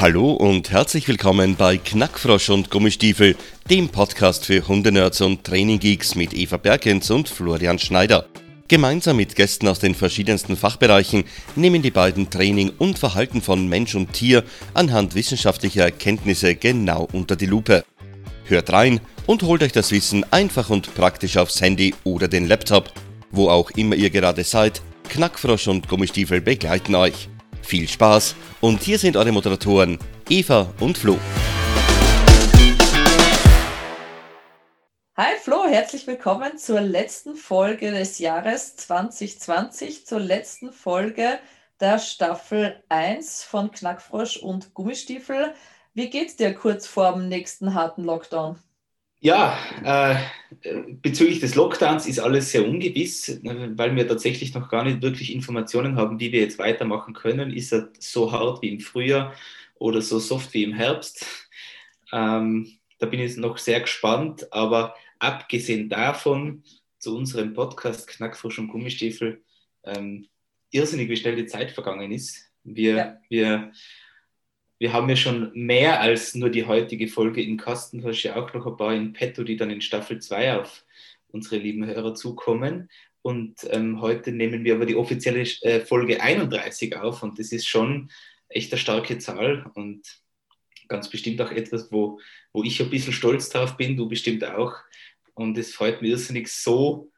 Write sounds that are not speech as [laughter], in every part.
Hallo und herzlich willkommen bei Knackfrosch und Gummistiefel, dem Podcast für Hundenerds und Traininggeeks mit Eva Bergens und Florian Schneider. Gemeinsam mit Gästen aus den verschiedensten Fachbereichen nehmen die beiden Training und Verhalten von Mensch und Tier anhand wissenschaftlicher Erkenntnisse genau unter die Lupe. Hört rein und holt euch das Wissen einfach und praktisch aufs Handy oder den Laptop. Wo auch immer ihr gerade seid, Knackfrosch und Gummistiefel begleiten euch. Viel Spaß und hier sind eure Moderatoren Eva und Flo. Hi Flo, herzlich willkommen zur letzten Folge des Jahres 2020, zur letzten Folge der Staffel 1 von Knackfrosch und Gummistiefel. Wie geht's dir kurz vor dem nächsten harten Lockdown? Ja, äh, bezüglich des Lockdowns ist alles sehr ungewiss, weil wir tatsächlich noch gar nicht wirklich Informationen haben, wie wir jetzt weitermachen können. Ist er so hart wie im Frühjahr oder so soft wie im Herbst? Ähm, da bin ich noch sehr gespannt, aber abgesehen davon zu unserem Podcast Knackfrosch und Gummistiefel, ähm, irrsinnig, wie schnell die Zeit vergangen ist. Wir, ja. wir wir haben ja schon mehr als nur die heutige Folge im Kasten. Du hast ja auch noch ein paar in petto, die dann in Staffel 2 auf unsere lieben Hörer zukommen. Und ähm, heute nehmen wir aber die offizielle äh, Folge 31 auf und das ist schon echt eine starke Zahl und ganz bestimmt auch etwas, wo, wo ich ein bisschen stolz drauf bin, du bestimmt auch. Und es freut mich irrsinnig so,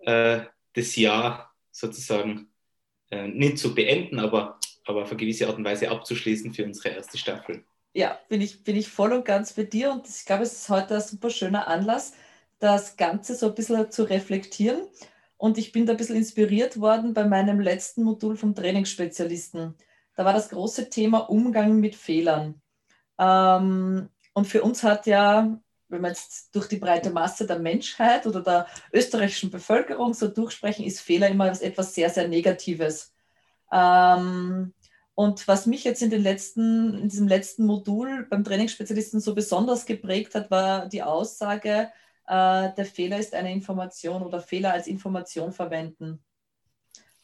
äh, das Jahr sozusagen äh, nicht zu beenden, aber aber auf eine gewisse Art und Weise abzuschließen für unsere erste Staffel. Ja, bin ich, bin ich voll und ganz bei dir und ich glaube, es ist heute ein super schöner Anlass, das Ganze so ein bisschen zu reflektieren. Und ich bin da ein bisschen inspiriert worden bei meinem letzten Modul vom Trainingsspezialisten. Da war das große Thema Umgang mit Fehlern. Ähm, und für uns hat ja, wenn wir jetzt durch die breite Masse der Menschheit oder der österreichischen Bevölkerung so durchsprechen, ist Fehler immer etwas sehr, sehr Negatives. Ähm, und was mich jetzt in, den letzten, in diesem letzten Modul beim Trainingsspezialisten so besonders geprägt hat, war die Aussage, äh, der Fehler ist eine Information oder Fehler als Information verwenden.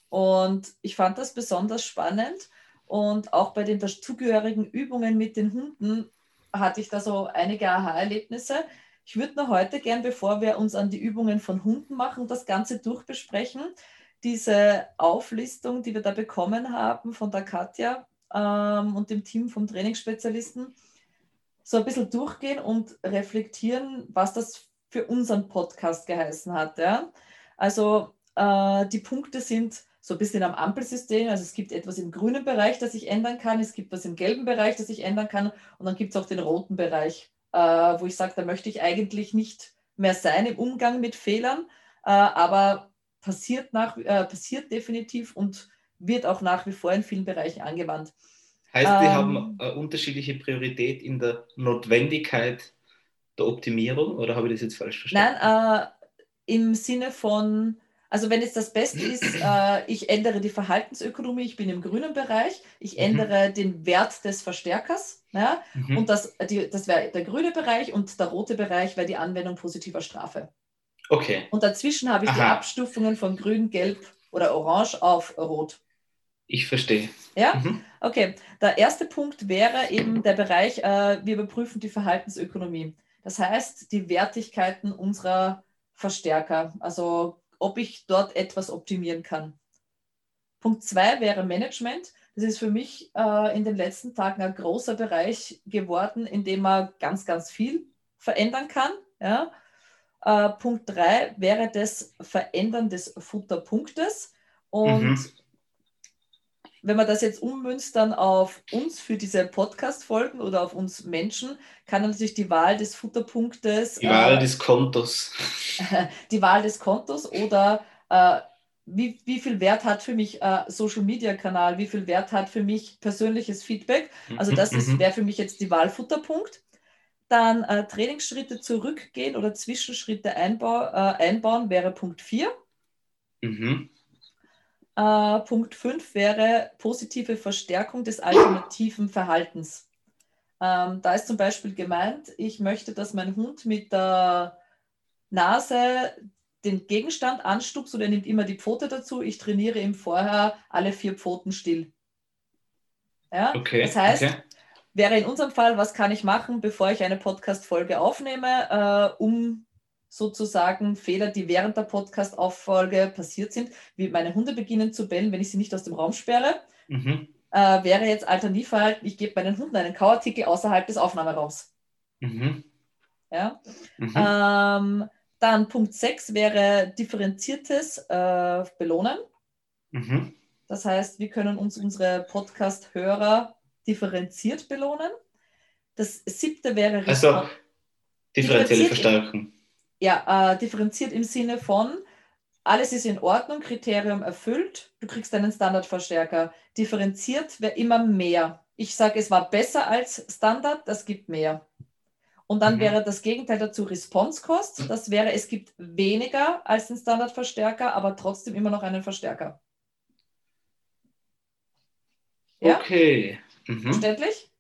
Und ich fand das besonders spannend. Und auch bei den dazugehörigen Übungen mit den Hunden hatte ich da so einige Aha-Erlebnisse. Ich würde noch heute gern, bevor wir uns an die Übungen von Hunden machen, das Ganze durchbesprechen diese Auflistung, die wir da bekommen haben von der Katja ähm, und dem Team vom Trainingsspezialisten, so ein bisschen durchgehen und reflektieren, was das für unseren Podcast geheißen hat. Ja? Also äh, die Punkte sind so ein bisschen am Ampelsystem. Also es gibt etwas im grünen Bereich, das ich ändern kann, es gibt was im gelben Bereich, das ich ändern kann und dann gibt es auch den roten Bereich, äh, wo ich sage, da möchte ich eigentlich nicht mehr sein im Umgang mit Fehlern, äh, aber passiert, nach, äh, passiert definitiv und wird auch nach wie vor in vielen Bereichen angewandt. Heißt, wir ähm, haben eine unterschiedliche Priorität in der Notwendigkeit der Optimierung oder habe ich das jetzt falsch verstanden? Nein, äh, im Sinne von, also wenn jetzt das Beste ist, äh, ich ändere die Verhaltensökonomie, ich bin im grünen Bereich, ich mhm. ändere mhm. den Wert des Verstärkers ja, mhm. und das, die, das wäre der grüne Bereich und der rote Bereich wäre die Anwendung positiver Strafe. Okay. Und dazwischen habe ich Aha. die Abstufungen von grün, gelb oder orange auf rot. Ich verstehe. Ja? Mhm. Okay. Der erste Punkt wäre eben der Bereich, äh, wir überprüfen die Verhaltensökonomie. Das heißt, die Wertigkeiten unserer Verstärker. Also ob ich dort etwas optimieren kann. Punkt zwei wäre Management. Das ist für mich äh, in den letzten Tagen ein großer Bereich geworden, in dem man ganz, ganz viel verändern kann. Ja? Äh, Punkt 3 wäre das Verändern des Futterpunktes. Und mhm. wenn man das jetzt ummünzt dann auf uns für diese Podcast-Folgen oder auf uns Menschen, kann natürlich die Wahl des Futterpunktes. Die Wahl äh, des Kontos. [laughs] die Wahl des Kontos oder äh, wie, wie viel Wert hat für mich äh, Social Media Kanal, wie viel Wert hat für mich persönliches Feedback. Also das mhm. wäre für mich jetzt die Wahl Futterpunkt dann äh, Trainingsschritte zurückgehen oder Zwischenschritte einbau, äh, einbauen wäre Punkt 4. Mhm. Äh, Punkt 5 wäre positive Verstärkung des alternativen Verhaltens. Ähm, da ist zum Beispiel gemeint, ich möchte, dass mein Hund mit der Nase den Gegenstand anstupst oder er nimmt immer die Pfote dazu. Ich trainiere ihm vorher alle vier Pfoten still. Ja? Okay, das heißt, okay wäre in unserem Fall, was kann ich machen, bevor ich eine Podcast-Folge aufnehme, äh, um sozusagen Fehler, die während der Podcast-Auffolge passiert sind, wie meine Hunde beginnen zu bellen, wenn ich sie nicht aus dem Raum sperre, mhm. äh, wäre jetzt Alternativverhalten, ich gebe meinen Hunden einen Kauartikel außerhalb des Aufnahmeraums. Mhm. Ja? Mhm. Ähm, dann Punkt 6 wäre differenziertes äh, Belohnen. Mhm. Das heißt, wir können uns unsere Podcast-Hörer differenziert belohnen. Das siebte wäre also differenzielle Verstärkung. Ja, äh, differenziert im Sinne von, alles ist in Ordnung, Kriterium erfüllt, du kriegst einen Standardverstärker. Differenziert wäre immer mehr. Ich sage, es war besser als Standard, das gibt mehr. Und dann mhm. wäre das Gegenteil dazu Response Cost. Das wäre, es gibt weniger als den Standardverstärker, aber trotzdem immer noch einen Verstärker. Ja? Okay. Mhm. Verständlich?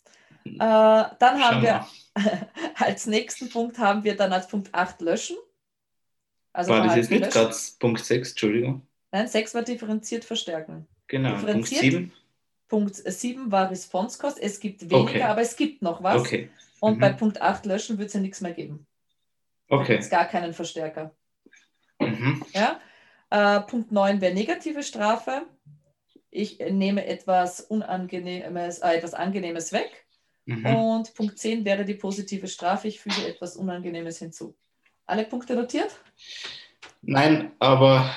Äh, dann haben Schau wir [laughs] als nächsten Punkt haben wir dann als Punkt 8 löschen. Also war das jetzt nicht gerade Punkt 6, Entschuldigung? Nein, 6 war differenziert verstärken. Genau, differenziert, Punkt 7. Punkt 7 war Response Cost. Es gibt weniger, okay. aber es gibt noch was. Okay. Und mhm. bei Punkt 8 löschen wird es ja nichts mehr geben. Okay. Es gar keinen Verstärker. Mhm. Ja? Äh, Punkt 9 wäre negative Strafe. Ich nehme etwas Unangenehmes, äh, etwas Angenehmes weg. Mhm. Und Punkt 10 wäre die positive Strafe. Ich füge etwas Unangenehmes hinzu. Alle Punkte notiert? Nein, aber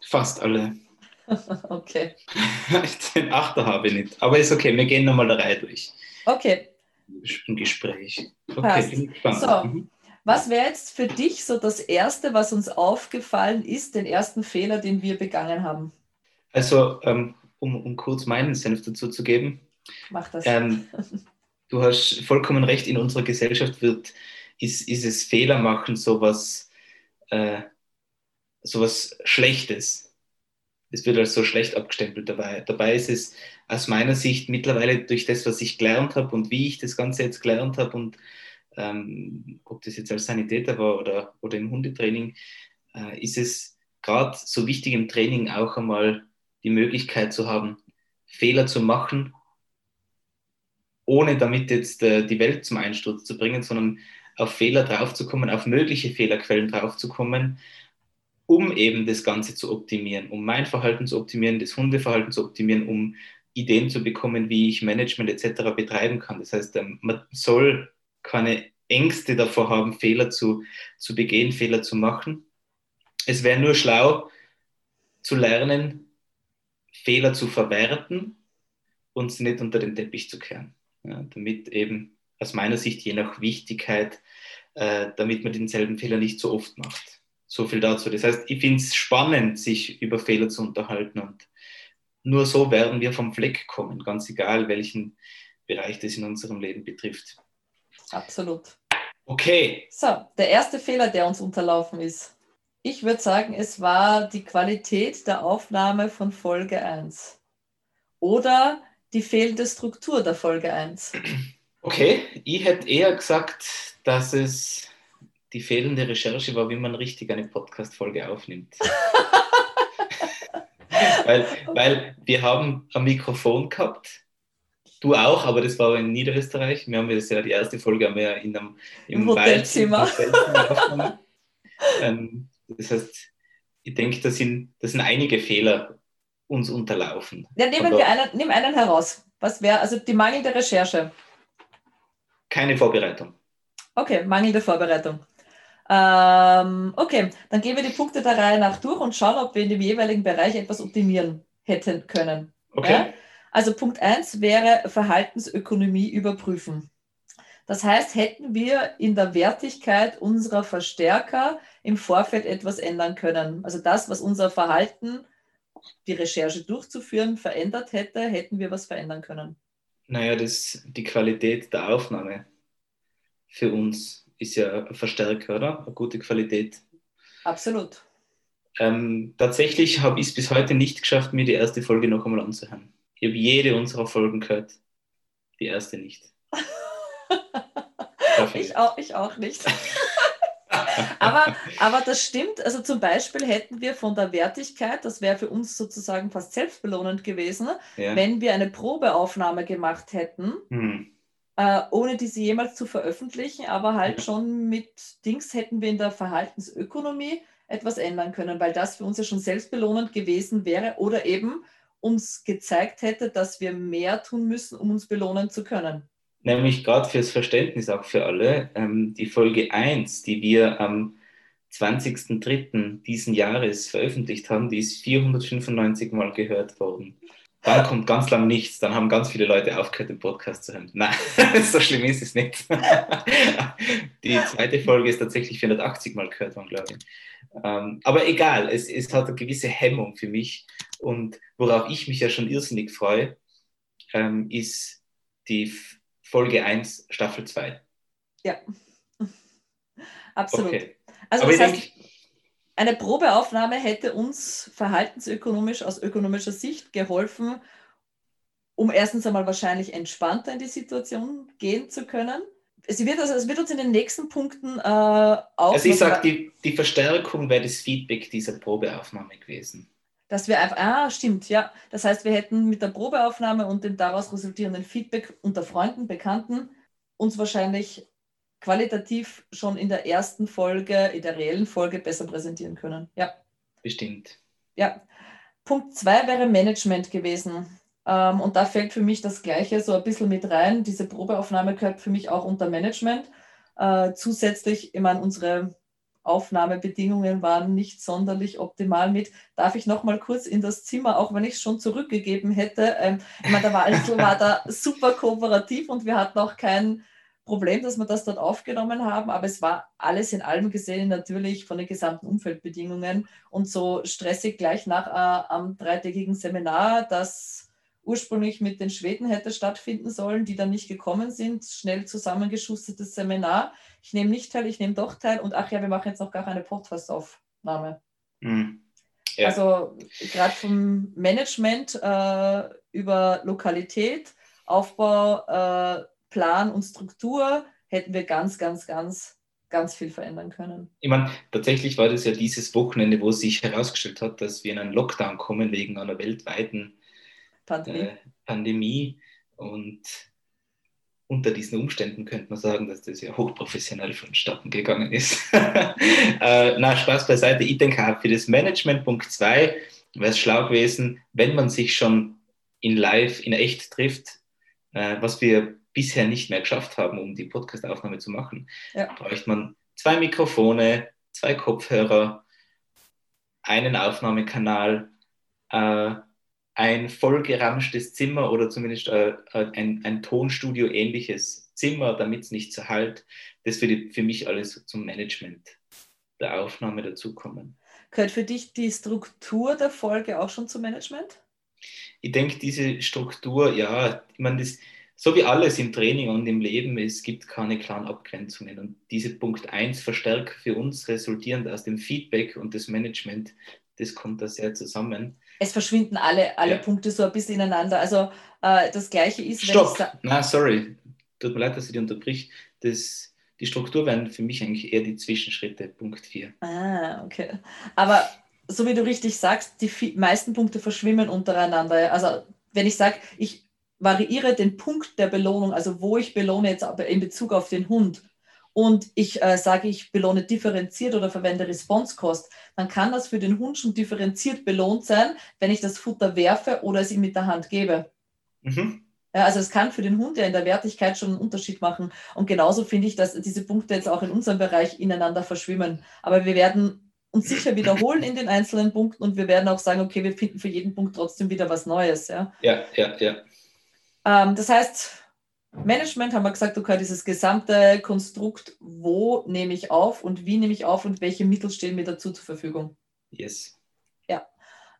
fast alle. [laughs] okay. [laughs] Den Achter habe ich nicht. Aber ist okay, wir gehen nochmal der Reihe durch. Okay. Im Gespräch. Okay, Passt. So, mhm. was wäre jetzt für dich so das Erste, was uns aufgefallen ist, den ersten Fehler, den wir begangen haben? Also, ähm, um, um kurz meinen Senf dazu zu geben. Mach das. Ähm, du hast vollkommen recht, in unserer Gesellschaft wird, ist, ist es Fehler machen sowas, äh, sowas Schlechtes. Es wird als so schlecht abgestempelt dabei. Dabei ist es aus meiner Sicht mittlerweile durch das, was ich gelernt habe und wie ich das Ganze jetzt gelernt habe und ähm, ob das jetzt als Sanitäter war oder, oder im Hundetraining, äh, ist es gerade so wichtig im Training auch einmal die Möglichkeit zu haben, Fehler zu machen, ohne damit jetzt äh, die Welt zum Einsturz zu bringen, sondern auf Fehler draufzukommen, auf mögliche Fehlerquellen draufzukommen, um eben das Ganze zu optimieren, um mein Verhalten zu optimieren, das Hundeverhalten zu optimieren, um Ideen zu bekommen, wie ich Management etc. betreiben kann. Das heißt, ähm, man soll keine Ängste davor haben, Fehler zu, zu begehen, Fehler zu machen. Es wäre nur schlau zu lernen, Fehler zu verwerten und sie nicht unter den Teppich zu kehren. Ja, damit eben aus meiner Sicht je nach Wichtigkeit, äh, damit man denselben Fehler nicht so oft macht. So viel dazu. Das heißt, ich finde es spannend, sich über Fehler zu unterhalten und nur so werden wir vom Fleck kommen, ganz egal, welchen Bereich das in unserem Leben betrifft. Absolut. Okay. So, der erste Fehler, der uns unterlaufen ist. Ich würde sagen, es war die Qualität der Aufnahme von Folge 1. Oder die fehlende Struktur der Folge 1. Okay, ich hätte eher gesagt, dass es die fehlende Recherche war, wie man richtig eine Podcast-Folge aufnimmt. [laughs] weil, weil wir haben ein Mikrofon gehabt, du auch, aber das war in Niederösterreich. Wir haben das ja die erste Folge haben wir in einem, im, Im Hotelzimmer. Hotelzimmer [laughs] ähm, das heißt, ich denke, da sind, da sind einige Fehler uns unterlaufen. Ja, nehmen wir einen, nimm einen heraus. Was wäre, also die mangelnde Recherche? Keine Vorbereitung. Okay, mangelnde Vorbereitung. Ähm, okay, dann gehen wir die Punkte der Reihe nach durch und schauen, ob wir in dem jeweiligen Bereich etwas optimieren hätten können. Okay. Ja? Also Punkt 1 wäre Verhaltensökonomie überprüfen. Das heißt, hätten wir in der Wertigkeit unserer Verstärker im Vorfeld etwas ändern können. Also das, was unser Verhalten die Recherche durchzuführen, verändert hätte, hätten wir was verändern können? Naja, das, die Qualität der Aufnahme für uns ist ja ein Verstärker, oder? Eine gute Qualität. Absolut. Ähm, tatsächlich habe ich es bis heute nicht geschafft, mir die erste Folge noch einmal anzuhören. Ich habe jede unserer Folgen gehört. Die erste nicht. [laughs] ich, auch, ich auch nicht. [laughs] aber, aber das stimmt. Also zum Beispiel hätten wir von der Wertigkeit, das wäre für uns sozusagen fast selbstbelohnend gewesen, ja. wenn wir eine Probeaufnahme gemacht hätten. Hm. äh, ohne diese jemals zu veröffentlichen, aber halt schon mit Dings hätten wir in der Verhaltensökonomie etwas ändern können, weil das für uns ja schon selbstbelohnend gewesen wäre oder eben uns gezeigt hätte, dass wir mehr tun müssen, um uns belohnen zu können. Nämlich gerade fürs Verständnis auch für alle, ähm, die Folge 1, die wir am 20.03. diesen Jahres veröffentlicht haben, die ist 495 Mal gehört worden. Dann kommt ganz lang nichts, dann haben ganz viele Leute aufgehört, den Podcast zu hören. Nein, [laughs] so schlimm ist es nicht. [laughs] Die zweite Folge ist tatsächlich 480 Mal gehört worden, glaube ich. Ähm, aber egal, es, es hat eine gewisse Hemmung für mich. Und worauf ich mich ja schon irrsinnig freue, ähm, ist die Folge 1, Staffel 2. Ja, [laughs] absolut. Okay. Also, das heißt, eine Probeaufnahme hätte uns verhaltensökonomisch aus ökonomischer Sicht geholfen, um erstens einmal wahrscheinlich entspannter in die Situation gehen zu können. Es wird, also, es wird uns in den nächsten Punkten äh, auch. Also ich sage, die, die Verstärkung wäre das Feedback dieser Probeaufnahme gewesen. Dass wir einfach, ah, stimmt, ja. Das heißt, wir hätten mit der Probeaufnahme und dem daraus resultierenden Feedback unter Freunden, Bekannten uns wahrscheinlich qualitativ schon in der ersten Folge, in der reellen Folge besser präsentieren können. Ja. Bestimmt. Ja. Punkt zwei wäre Management gewesen. Ähm, und da fällt für mich das Gleiche so ein bisschen mit rein. Diese Probeaufnahme gehört für mich auch unter Management. Äh, zusätzlich, ich meine, unsere Aufnahmebedingungen waren nicht sonderlich optimal mit. Darf ich noch mal kurz in das Zimmer, auch wenn ich es schon zurückgegeben hätte? Ähm, ich meine, der Walsel [laughs] war da super kooperativ und wir hatten auch kein Problem, dass wir das dort aufgenommen haben, aber es war alles in allem gesehen natürlich von den gesamten Umfeldbedingungen und so stressig gleich nach äh, am dreitägigen Seminar, das ursprünglich mit den Schweden hätte stattfinden sollen, die dann nicht gekommen sind. Schnell zusammengeschustertes Seminar. Ich nehme nicht teil, ich nehme doch teil und ach ja, wir machen jetzt noch gar eine Podcast-Aufnahme. Mhm. Ja. Also gerade vom Management äh, über Lokalität, Aufbau, äh, Plan und Struktur hätten wir ganz, ganz, ganz, ganz viel verändern können. Ich meine, tatsächlich war das ja dieses Wochenende, wo sich herausgestellt hat, dass wir in einen Lockdown kommen wegen einer weltweiten Pandemie. Äh, Pandemie. Und unter diesen Umständen könnte man sagen, dass das ja hochprofessionell vonstatten gegangen ist. [laughs] äh, na, Spaß beiseite. Ich denke auch für das Management Punkt 2 wäre es schlau gewesen, wenn man sich schon in live, in echt trifft, äh, was wir bisher nicht mehr geschafft haben, um die Podcastaufnahme zu machen, ja. bräuchte man zwei Mikrofone, zwei Kopfhörer, einen Aufnahmekanal, äh, ein vollgeramschtes Zimmer oder zumindest äh, äh ein, ein Tonstudio-ähnliches Zimmer, damit es nicht zerhallt. Das würde für mich alles zum Management der Aufnahme dazukommen. Gehört für dich die Struktur der Folge auch schon zum Management? Ich denke, diese Struktur, ja, ich meine, das, so wie alles im Training und im Leben, es gibt keine klaren Abgrenzungen. Und diese Punkt 1 verstärkt für uns resultierend aus dem Feedback und das Management, das kommt da sehr zusammen. Es verschwinden alle, alle ja. Punkte so ein bisschen ineinander. Also äh, das Gleiche ist, Stopp. wenn ich Na, sorry. Tut mir leid, dass ich dich unterbrich. Das, die Struktur wären für mich eigentlich eher die Zwischenschritte, Punkt 4. Ah, okay. Aber so wie du richtig sagst, die meisten Punkte verschwimmen untereinander. Also wenn ich sage, ich variiere den Punkt der Belohnung, also wo ich belohne jetzt in Bezug auf den Hund und ich äh, sage, ich belohne differenziert oder verwende Response Cost, dann kann das für den Hund schon differenziert belohnt sein, wenn ich das Futter werfe oder es ihm mit der Hand gebe. Mhm. Ja, also es kann für den Hund ja in der Wertigkeit schon einen Unterschied machen. Und genauso finde ich, dass diese Punkte jetzt auch in unserem Bereich ineinander verschwimmen. Aber wir werden uns sicher wiederholen in den einzelnen Punkten und wir werden auch sagen, okay, wir finden für jeden Punkt trotzdem wieder was Neues. Ja, ja, ja. ja. Ähm, das heißt, Management haben wir gesagt, okay, dieses gesamte Konstrukt, wo nehme ich auf und wie nehme ich auf und welche Mittel stehen mir dazu zur Verfügung. Yes. Ja.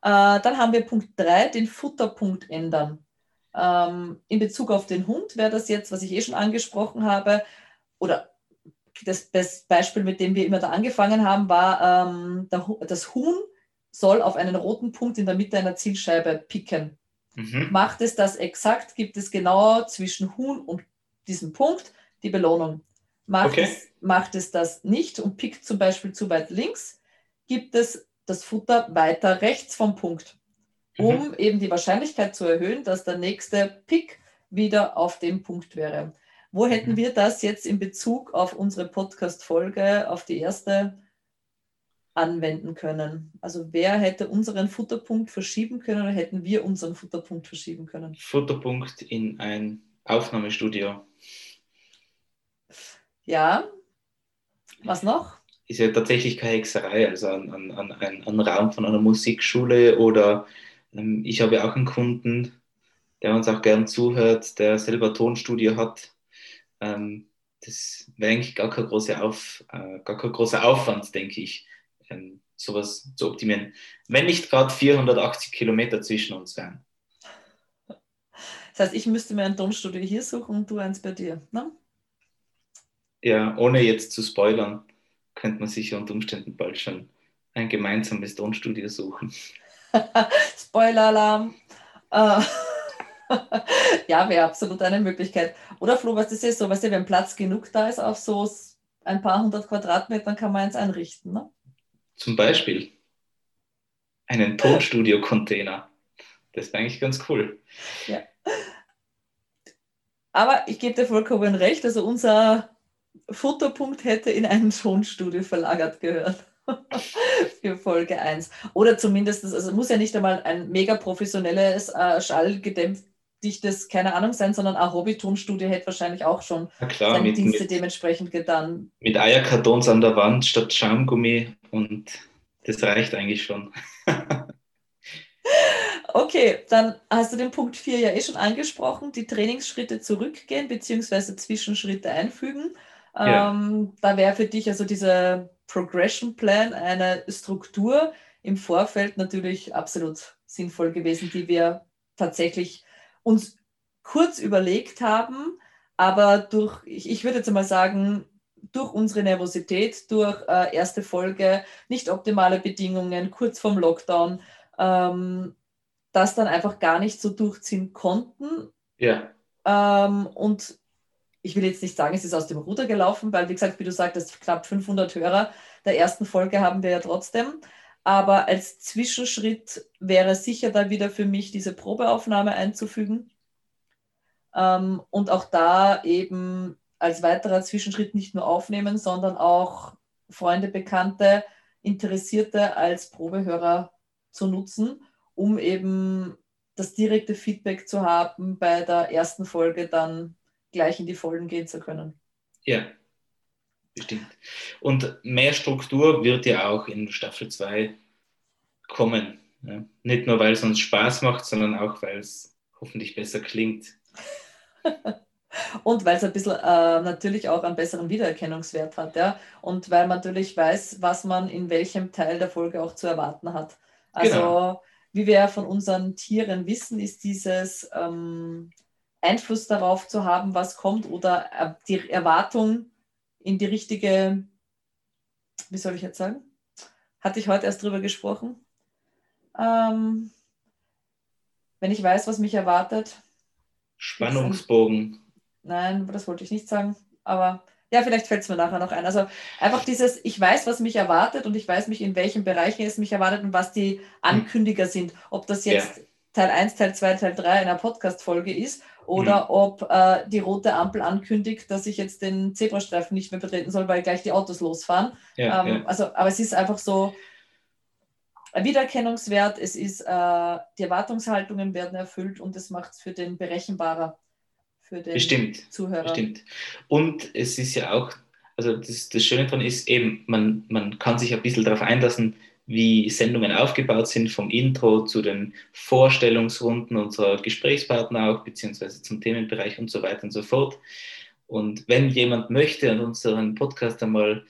Äh, dann haben wir Punkt 3, den Futterpunkt ändern. Ähm, in Bezug auf den Hund wäre das jetzt, was ich eh schon angesprochen habe, oder das, das Beispiel, mit dem wir immer da angefangen haben, war, ähm, der, das Huhn soll auf einen roten Punkt in der Mitte einer Zielscheibe picken. Mhm. Macht es das exakt, gibt es genau zwischen Huhn und diesem Punkt die Belohnung. Macht, okay. es, macht es das nicht und pickt zum Beispiel zu weit links, gibt es das Futter weiter rechts vom Punkt, um mhm. eben die Wahrscheinlichkeit zu erhöhen, dass der nächste Pick wieder auf dem Punkt wäre. Wo hätten mhm. wir das jetzt in Bezug auf unsere Podcast-Folge, auf die erste, anwenden können? Also wer hätte unseren Futterpunkt verschieben können oder hätten wir unseren Futterpunkt verschieben können? Futterpunkt in ein Aufnahmestudio. Ja. Was noch? Ist ja tatsächlich keine Hexerei, also an, an, an einen Raum von einer Musikschule oder ähm, ich habe auch einen Kunden, der uns auch gern zuhört, der selber Tonstudio hat. Ähm, das wäre eigentlich gar kein, großer Auf, äh, gar kein großer Aufwand, denke ich, ähm, sowas zu optimieren. Wenn nicht gerade 480 Kilometer zwischen uns wären. Das heißt, ich müsste mir ein Tonstudio hier suchen und du eins bei dir. Ne? Ja, ohne jetzt zu spoilern, könnte man sich unter Umständen bald schon ein gemeinsames Tonstudio suchen. [laughs] Spoiler-Alarm. Äh, [laughs] ja, wäre absolut eine Möglichkeit. Oder Flo, was ist jetzt so, weißt du, wenn Platz genug da ist auf so ein paar hundert Quadratmetern, kann man eins einrichten, ne? Zum Beispiel einen Tonstudio-Container. Das ist eigentlich ganz cool. Ja. Aber ich gebe dir vollkommen recht, also unser Fotopunkt hätte in ein Tonstudio verlagert gehört. [laughs] für Folge 1. Oder zumindest, also muss ja nicht einmal ein mega professionelles, äh, schallgedämpftes, keine Ahnung sein, sondern ein Hobby-Tonstudio hätte wahrscheinlich auch schon klar, seine mit, Dienste mit, dementsprechend getan. Mit Eierkartons an der Wand statt Schaumgummi und das reicht eigentlich schon. [laughs] Okay, dann hast du den Punkt 4 ja eh schon angesprochen, die Trainingsschritte zurückgehen bzw. Zwischenschritte einfügen. Ja. Ähm, da wäre für dich also dieser Progression Plan eine Struktur im Vorfeld natürlich absolut sinnvoll gewesen, die wir tatsächlich uns kurz überlegt haben, aber durch, ich, ich würde jetzt mal sagen, durch unsere Nervosität, durch äh, erste Folge, nicht optimale Bedingungen, kurz vorm Lockdown, ähm, das dann einfach gar nicht so durchziehen konnten. Ja. Ähm, und ich will jetzt nicht sagen, es ist aus dem Ruder gelaufen, weil, wie gesagt, wie du sagtest, knapp 500 Hörer der ersten Folge haben wir ja trotzdem. Aber als Zwischenschritt wäre sicher da wieder für mich diese Probeaufnahme einzufügen. Ähm, und auch da eben als weiterer Zwischenschritt nicht nur aufnehmen, sondern auch Freunde, Bekannte, Interessierte als Probehörer zu nutzen, um eben das direkte Feedback zu haben, bei der ersten Folge dann gleich in die Folgen gehen zu können. Ja, bestimmt. Und mehr Struktur wird ja auch in Staffel 2 kommen. Ja? Nicht nur, weil es uns Spaß macht, sondern auch, weil es hoffentlich besser klingt. [laughs] Und weil es ein bisschen äh, natürlich auch einen besseren Wiedererkennungswert hat, ja. Und weil man natürlich weiß, was man in welchem Teil der Folge auch zu erwarten hat. Also, genau. wie wir von unseren Tieren wissen, ist dieses ähm, Einfluss darauf zu haben, was kommt oder die Erwartung in die richtige, wie soll ich jetzt sagen? Hatte ich heute erst drüber gesprochen. Ähm, wenn ich weiß, was mich erwartet. Spannungsbogen. Nein, das wollte ich nicht sagen. Aber ja, vielleicht fällt es mir nachher noch ein. Also einfach dieses, ich weiß, was mich erwartet und ich weiß mich, in welchen Bereichen es mich erwartet und was die Ankündiger sind. Ob das jetzt ja. Teil 1, Teil 2, Teil 3 einer Podcast-Folge ist oder mhm. ob äh, die rote Ampel ankündigt, dass ich jetzt den Zebrastreifen nicht mehr betreten soll, weil gleich die Autos losfahren. Ja, ähm, ja. Also, aber es ist einfach so ein Wiedererkennungswert, es ist, äh, die Erwartungshaltungen werden erfüllt und es macht es für den berechenbarer für den bestimmt, Zuhörer. Bestimmt. Und es ist ja auch, also das, das Schöne daran ist eben, man, man kann sich ein bisschen darauf einlassen, wie Sendungen aufgebaut sind, vom Intro zu den Vorstellungsrunden unserer Gesprächspartner auch, beziehungsweise zum Themenbereich und so weiter und so fort. Und wenn jemand möchte und unseren Podcast einmal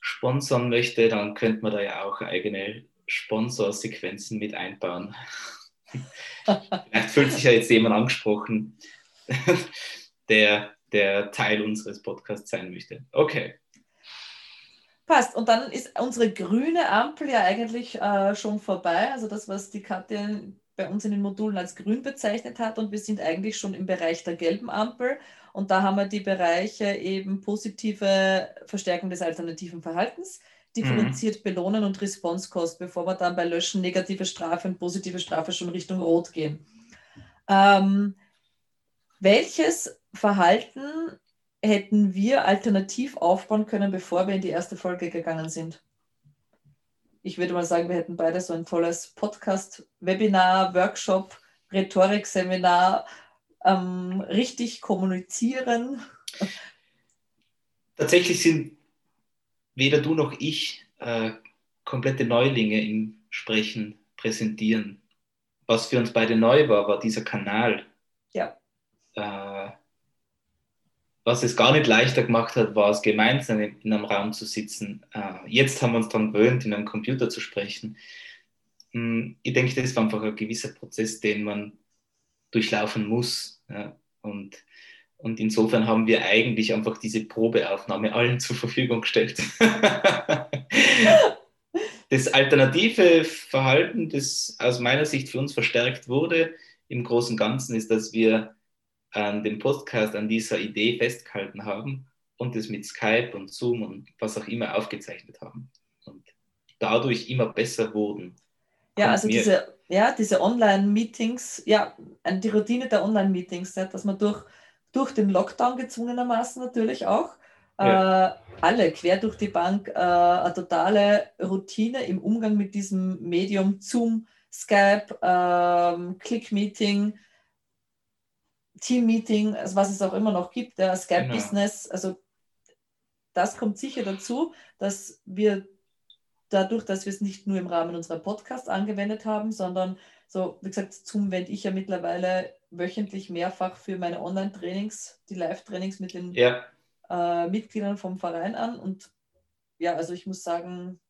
sponsern möchte, dann könnte man da ja auch eigene Sponsorsequenzen mit einbauen. [laughs] Vielleicht fühlt sich ja jetzt jemand angesprochen, [laughs] der, der Teil unseres Podcasts sein möchte. Okay. Passt. Und dann ist unsere grüne Ampel ja eigentlich äh, schon vorbei. Also das, was die Katja bei uns in den Modulen als grün bezeichnet hat. Und wir sind eigentlich schon im Bereich der gelben Ampel. Und da haben wir die Bereiche eben positive Verstärkung des alternativen Verhaltens, differenziert mhm. belohnen und Response Cost, bevor wir dann bei Löschen negative Strafe und positive Strafe schon Richtung Rot gehen. Ähm, welches Verhalten hätten wir alternativ aufbauen können, bevor wir in die erste Folge gegangen sind? Ich würde mal sagen, wir hätten beide so ein tolles Podcast, Webinar, Workshop, Rhetorikseminar, ähm, richtig kommunizieren. Tatsächlich sind weder du noch ich äh, komplette Neulinge im Sprechen, Präsentieren. Was für uns beide neu war, war dieser Kanal. Äh, was es gar nicht leichter gemacht hat, war es gemeinsam in einem Raum zu sitzen. Äh, jetzt haben wir uns daran gewöhnt, in einem Computer zu sprechen. Hm, ich denke, das war einfach ein gewisser Prozess, den man durchlaufen muss. Ja. Und, und insofern haben wir eigentlich einfach diese Probeaufnahme allen [laughs] zur Verfügung gestellt. [laughs] das alternative Verhalten, das aus meiner Sicht für uns verstärkt wurde, im Großen und Ganzen, ist, dass wir an dem Podcast, an dieser Idee festgehalten haben und das mit Skype und Zoom und was auch immer aufgezeichnet haben. Und dadurch immer besser wurden. Ja, also diese, ja, diese Online-Meetings, ja, die Routine der Online-Meetings, ja, dass man durch, durch den Lockdown gezwungenermaßen natürlich auch, ja. äh, alle quer durch die Bank, äh, eine totale Routine im Umgang mit diesem Medium Zoom, Skype, ähm, Click-Meeting, Team-Meeting, also was es auch immer noch gibt, der Skype-Business, genau. also das kommt sicher dazu, dass wir dadurch, dass wir es nicht nur im Rahmen unserer Podcasts angewendet haben, sondern so, wie gesagt, Zoom wende ich ja mittlerweile wöchentlich mehrfach für meine Online-Trainings, die Live-Trainings mit den ja. äh, Mitgliedern vom Verein an. Und ja, also ich muss sagen,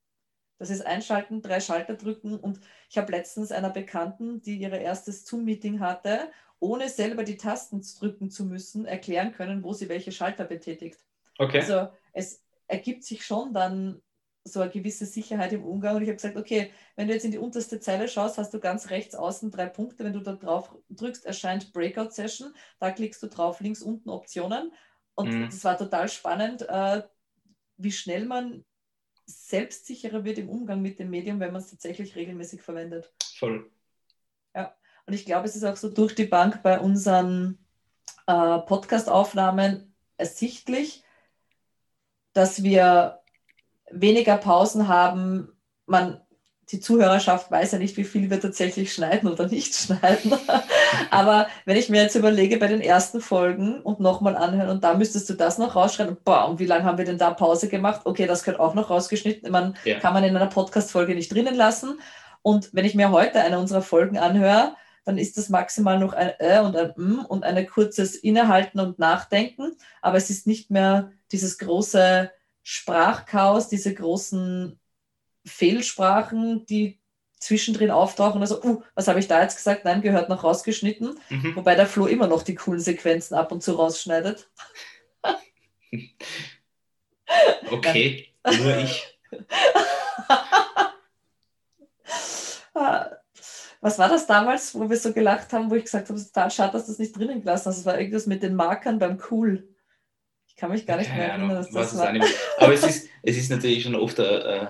das ist Einschalten, drei Schalter drücken. Und ich habe letztens einer Bekannten, die ihre erstes Zoom-Meeting hatte, ohne selber die Tasten drücken zu müssen, erklären können, wo sie welche Schalter betätigt. Okay. Also es ergibt sich schon dann so eine gewisse Sicherheit im Umgang. Und ich habe gesagt, okay, wenn du jetzt in die unterste Zeile schaust, hast du ganz rechts außen drei Punkte. Wenn du da drauf drückst, erscheint Breakout Session. Da klickst du drauf, links unten Optionen. Und mhm. das war total spannend, äh, wie schnell man selbstsicherer wird im Umgang mit dem Medium, wenn man es tatsächlich regelmäßig verwendet. Voll. Und ich glaube, es ist auch so durch die Bank bei unseren äh, Podcast-Aufnahmen ersichtlich, dass wir weniger Pausen haben. Man, die Zuhörerschaft weiß ja nicht, wie viel wir tatsächlich schneiden oder nicht [laughs] schneiden. Aber wenn ich mir jetzt überlege, bei den ersten Folgen und nochmal anhören und da müsstest du das noch rausschreiben, boah, und wie lange haben wir denn da Pause gemacht? Okay, das gehört auch noch rausgeschnitten. Man ja. kann man in einer Podcast-Folge nicht drinnen lassen. Und wenn ich mir heute eine unserer Folgen anhöre, dann ist das maximal noch ein Ä und ein M und ein kurzes Innehalten und Nachdenken. Aber es ist nicht mehr dieses große Sprachchaos, diese großen Fehlsprachen, die zwischendrin auftauchen. Also, uh, was habe ich da jetzt gesagt? Nein, gehört noch rausgeschnitten. Mhm. Wobei der Flo immer noch die coolen Sequenzen ab und zu rausschneidet. okay, [laughs] nur ich. Was war das damals, wo wir so gelacht haben, wo ich gesagt habe, es ist total schade, dass das nicht drinnen gelassen hast. Das war irgendwas mit den Markern beim Cool. Ich kann mich gar nicht mehr erinnern, dass das war. Aber es ist, es ist natürlich schon oft äh,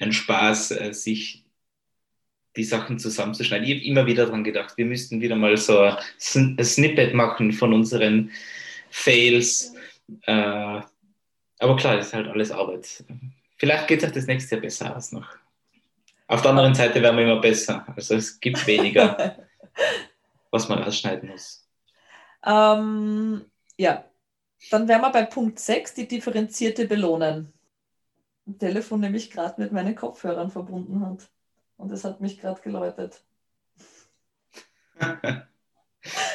ein Spaß, äh, sich die Sachen zusammenzuschneiden. Ich habe immer wieder daran gedacht, wir müssten wieder mal so ein Snippet machen von unseren Fails. Äh, aber klar, das ist halt alles Arbeit. Vielleicht geht es auch das nächste Jahr besser aus noch. Auf der anderen Seite werden wir immer besser. Also es gibt weniger, [laughs] was man rausschneiden muss. Ähm, ja, dann wären wir bei Punkt 6, die differenzierte Belohnen. Ein Telefon nämlich gerade mit meinen Kopfhörern verbunden hat. Und es hat mich gerade geläutet. [laughs]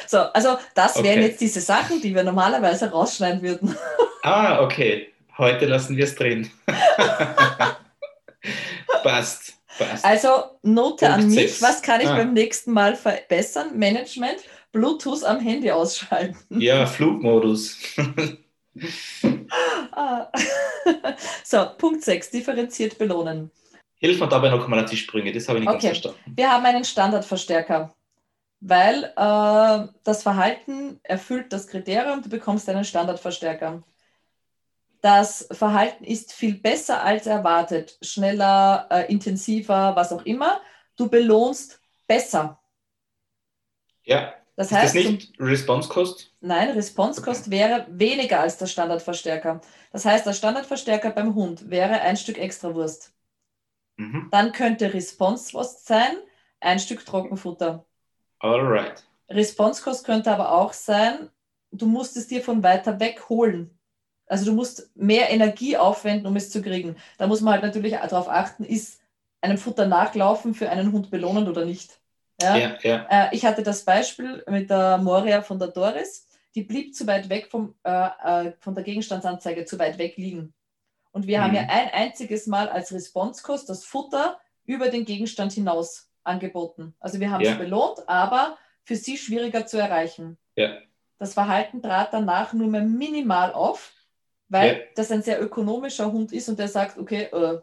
so, also das wären okay. jetzt diese Sachen, die wir normalerweise rausschneiden würden. [laughs] ah, okay. Heute lassen wir es drin. Passt. Passt. Also Note Punkt an mich, 6. was kann ich ah. beim nächsten Mal verbessern? Management Bluetooth am Handy ausschalten. Ja, Flugmodus. [laughs] Ah. [laughs] so, Punkt 6, differenziert belohnen. Hilf mir dabei noch mal auf die Sprünge, das habe ich nicht okay. ganz verstanden. Wir haben einen Standardverstärker, weil äh, das Verhalten erfüllt das Kriterium, du bekommst einen Standardverstärker. Das Verhalten ist viel besser als erwartet, schneller, äh, intensiver, was auch immer. Du belohnst besser. Ja. Das ist heißt, das nicht Response Cost? Nein, Response Cost okay. wäre weniger als der Standardverstärker. Das heißt, der Standardverstärker beim Hund wäre ein Stück extra Wurst. Mhm. Dann könnte Response Cost sein, ein Stück Trockenfutter. Alright. Response Cost könnte aber auch sein, du musst es dir von weiter weg holen. Also du musst mehr Energie aufwenden, um es zu kriegen. Da muss man halt natürlich darauf achten, ist einem Futter nachlaufen für einen Hund belohnend oder nicht. Ja? ja, ja. Äh, ich hatte das Beispiel mit der Moria von der Doris. Die blieb zu weit weg vom, äh, äh, von der Gegenstandsanzeige, zu weit weg liegen. Und wir mhm. haben ja ein einziges Mal als Response-Kost das Futter über den Gegenstand hinaus angeboten. Also wir haben ja. es belohnt, aber für sie schwieriger zu erreichen. Ja. Das Verhalten trat danach nur mehr minimal auf, weil ja. das ein sehr ökonomischer Hund ist und der sagt, okay, äh,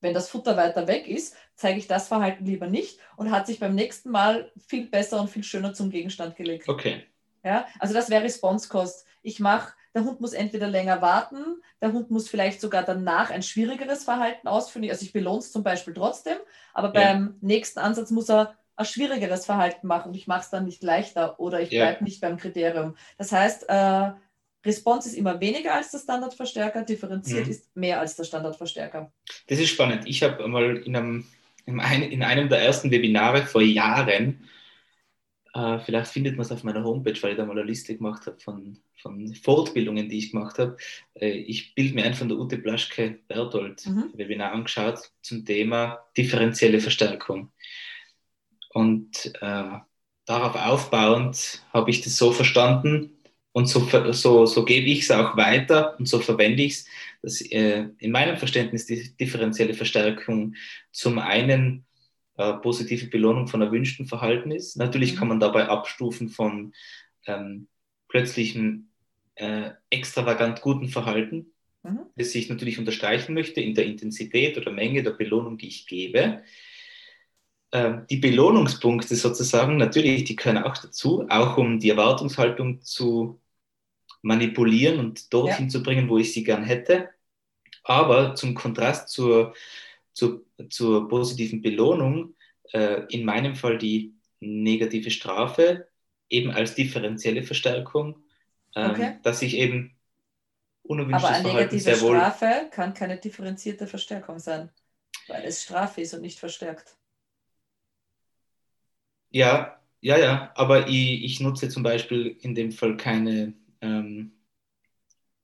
wenn das Futter weiter weg ist, zeige ich das Verhalten lieber nicht und hat sich beim nächsten Mal viel besser und viel schöner zum Gegenstand gelegt. Okay. Ja, also das wäre Response Cost. Ich mache, der Hund muss entweder länger warten, der Hund muss vielleicht sogar danach ein schwierigeres Verhalten ausführen. Also ich belohne es zum Beispiel trotzdem, aber ja. beim nächsten Ansatz muss er ein schwierigeres Verhalten machen und ich mache es dann nicht leichter oder ich bleibe ja. nicht beim Kriterium. Das heißt, äh, Response ist immer weniger als der Standardverstärker, differenziert mhm. ist mehr als der Standardverstärker. Das ist spannend. Ich habe einmal in einem, in einem der ersten Webinare vor Jahren, äh, vielleicht findet man es auf meiner Homepage, weil ich da mal eine Liste gemacht habe von, von Fortbildungen, die ich gemacht habe. Äh, ich bilde mir ein von der Ute Blaschke-Berthold mhm. Webinar angeschaut zum Thema differenzielle Verstärkung. Und äh, darauf aufbauend habe ich das so verstanden, und so, so, so gebe ich es auch weiter und so verwende ich es, dass äh, in meinem Verständnis die differenzielle Verstärkung zum einen äh, positive Belohnung von erwünschten Verhalten ist. Natürlich mhm. kann man dabei abstufen von ähm, plötzlichem äh, extravagant guten Verhalten, mhm. das ich natürlich unterstreichen möchte in der Intensität oder Menge der Belohnung, die ich gebe. Ähm, die Belohnungspunkte sozusagen, natürlich, die können auch dazu, auch um die Erwartungshaltung zu manipulieren und dorthin ja. zu bringen, wo ich sie gern hätte. Aber zum Kontrast zur, zur, zur positiven Belohnung, äh, in meinem Fall die negative Strafe, eben als differenzielle Verstärkung, ähm, okay. dass ich eben unerwünschtes Aber eine Verhalten negative Strafe kann keine differenzierte Verstärkung sein, weil es Strafe ist und nicht verstärkt. Ja, ja, ja, aber ich, ich nutze zum Beispiel in dem Fall keine ähm,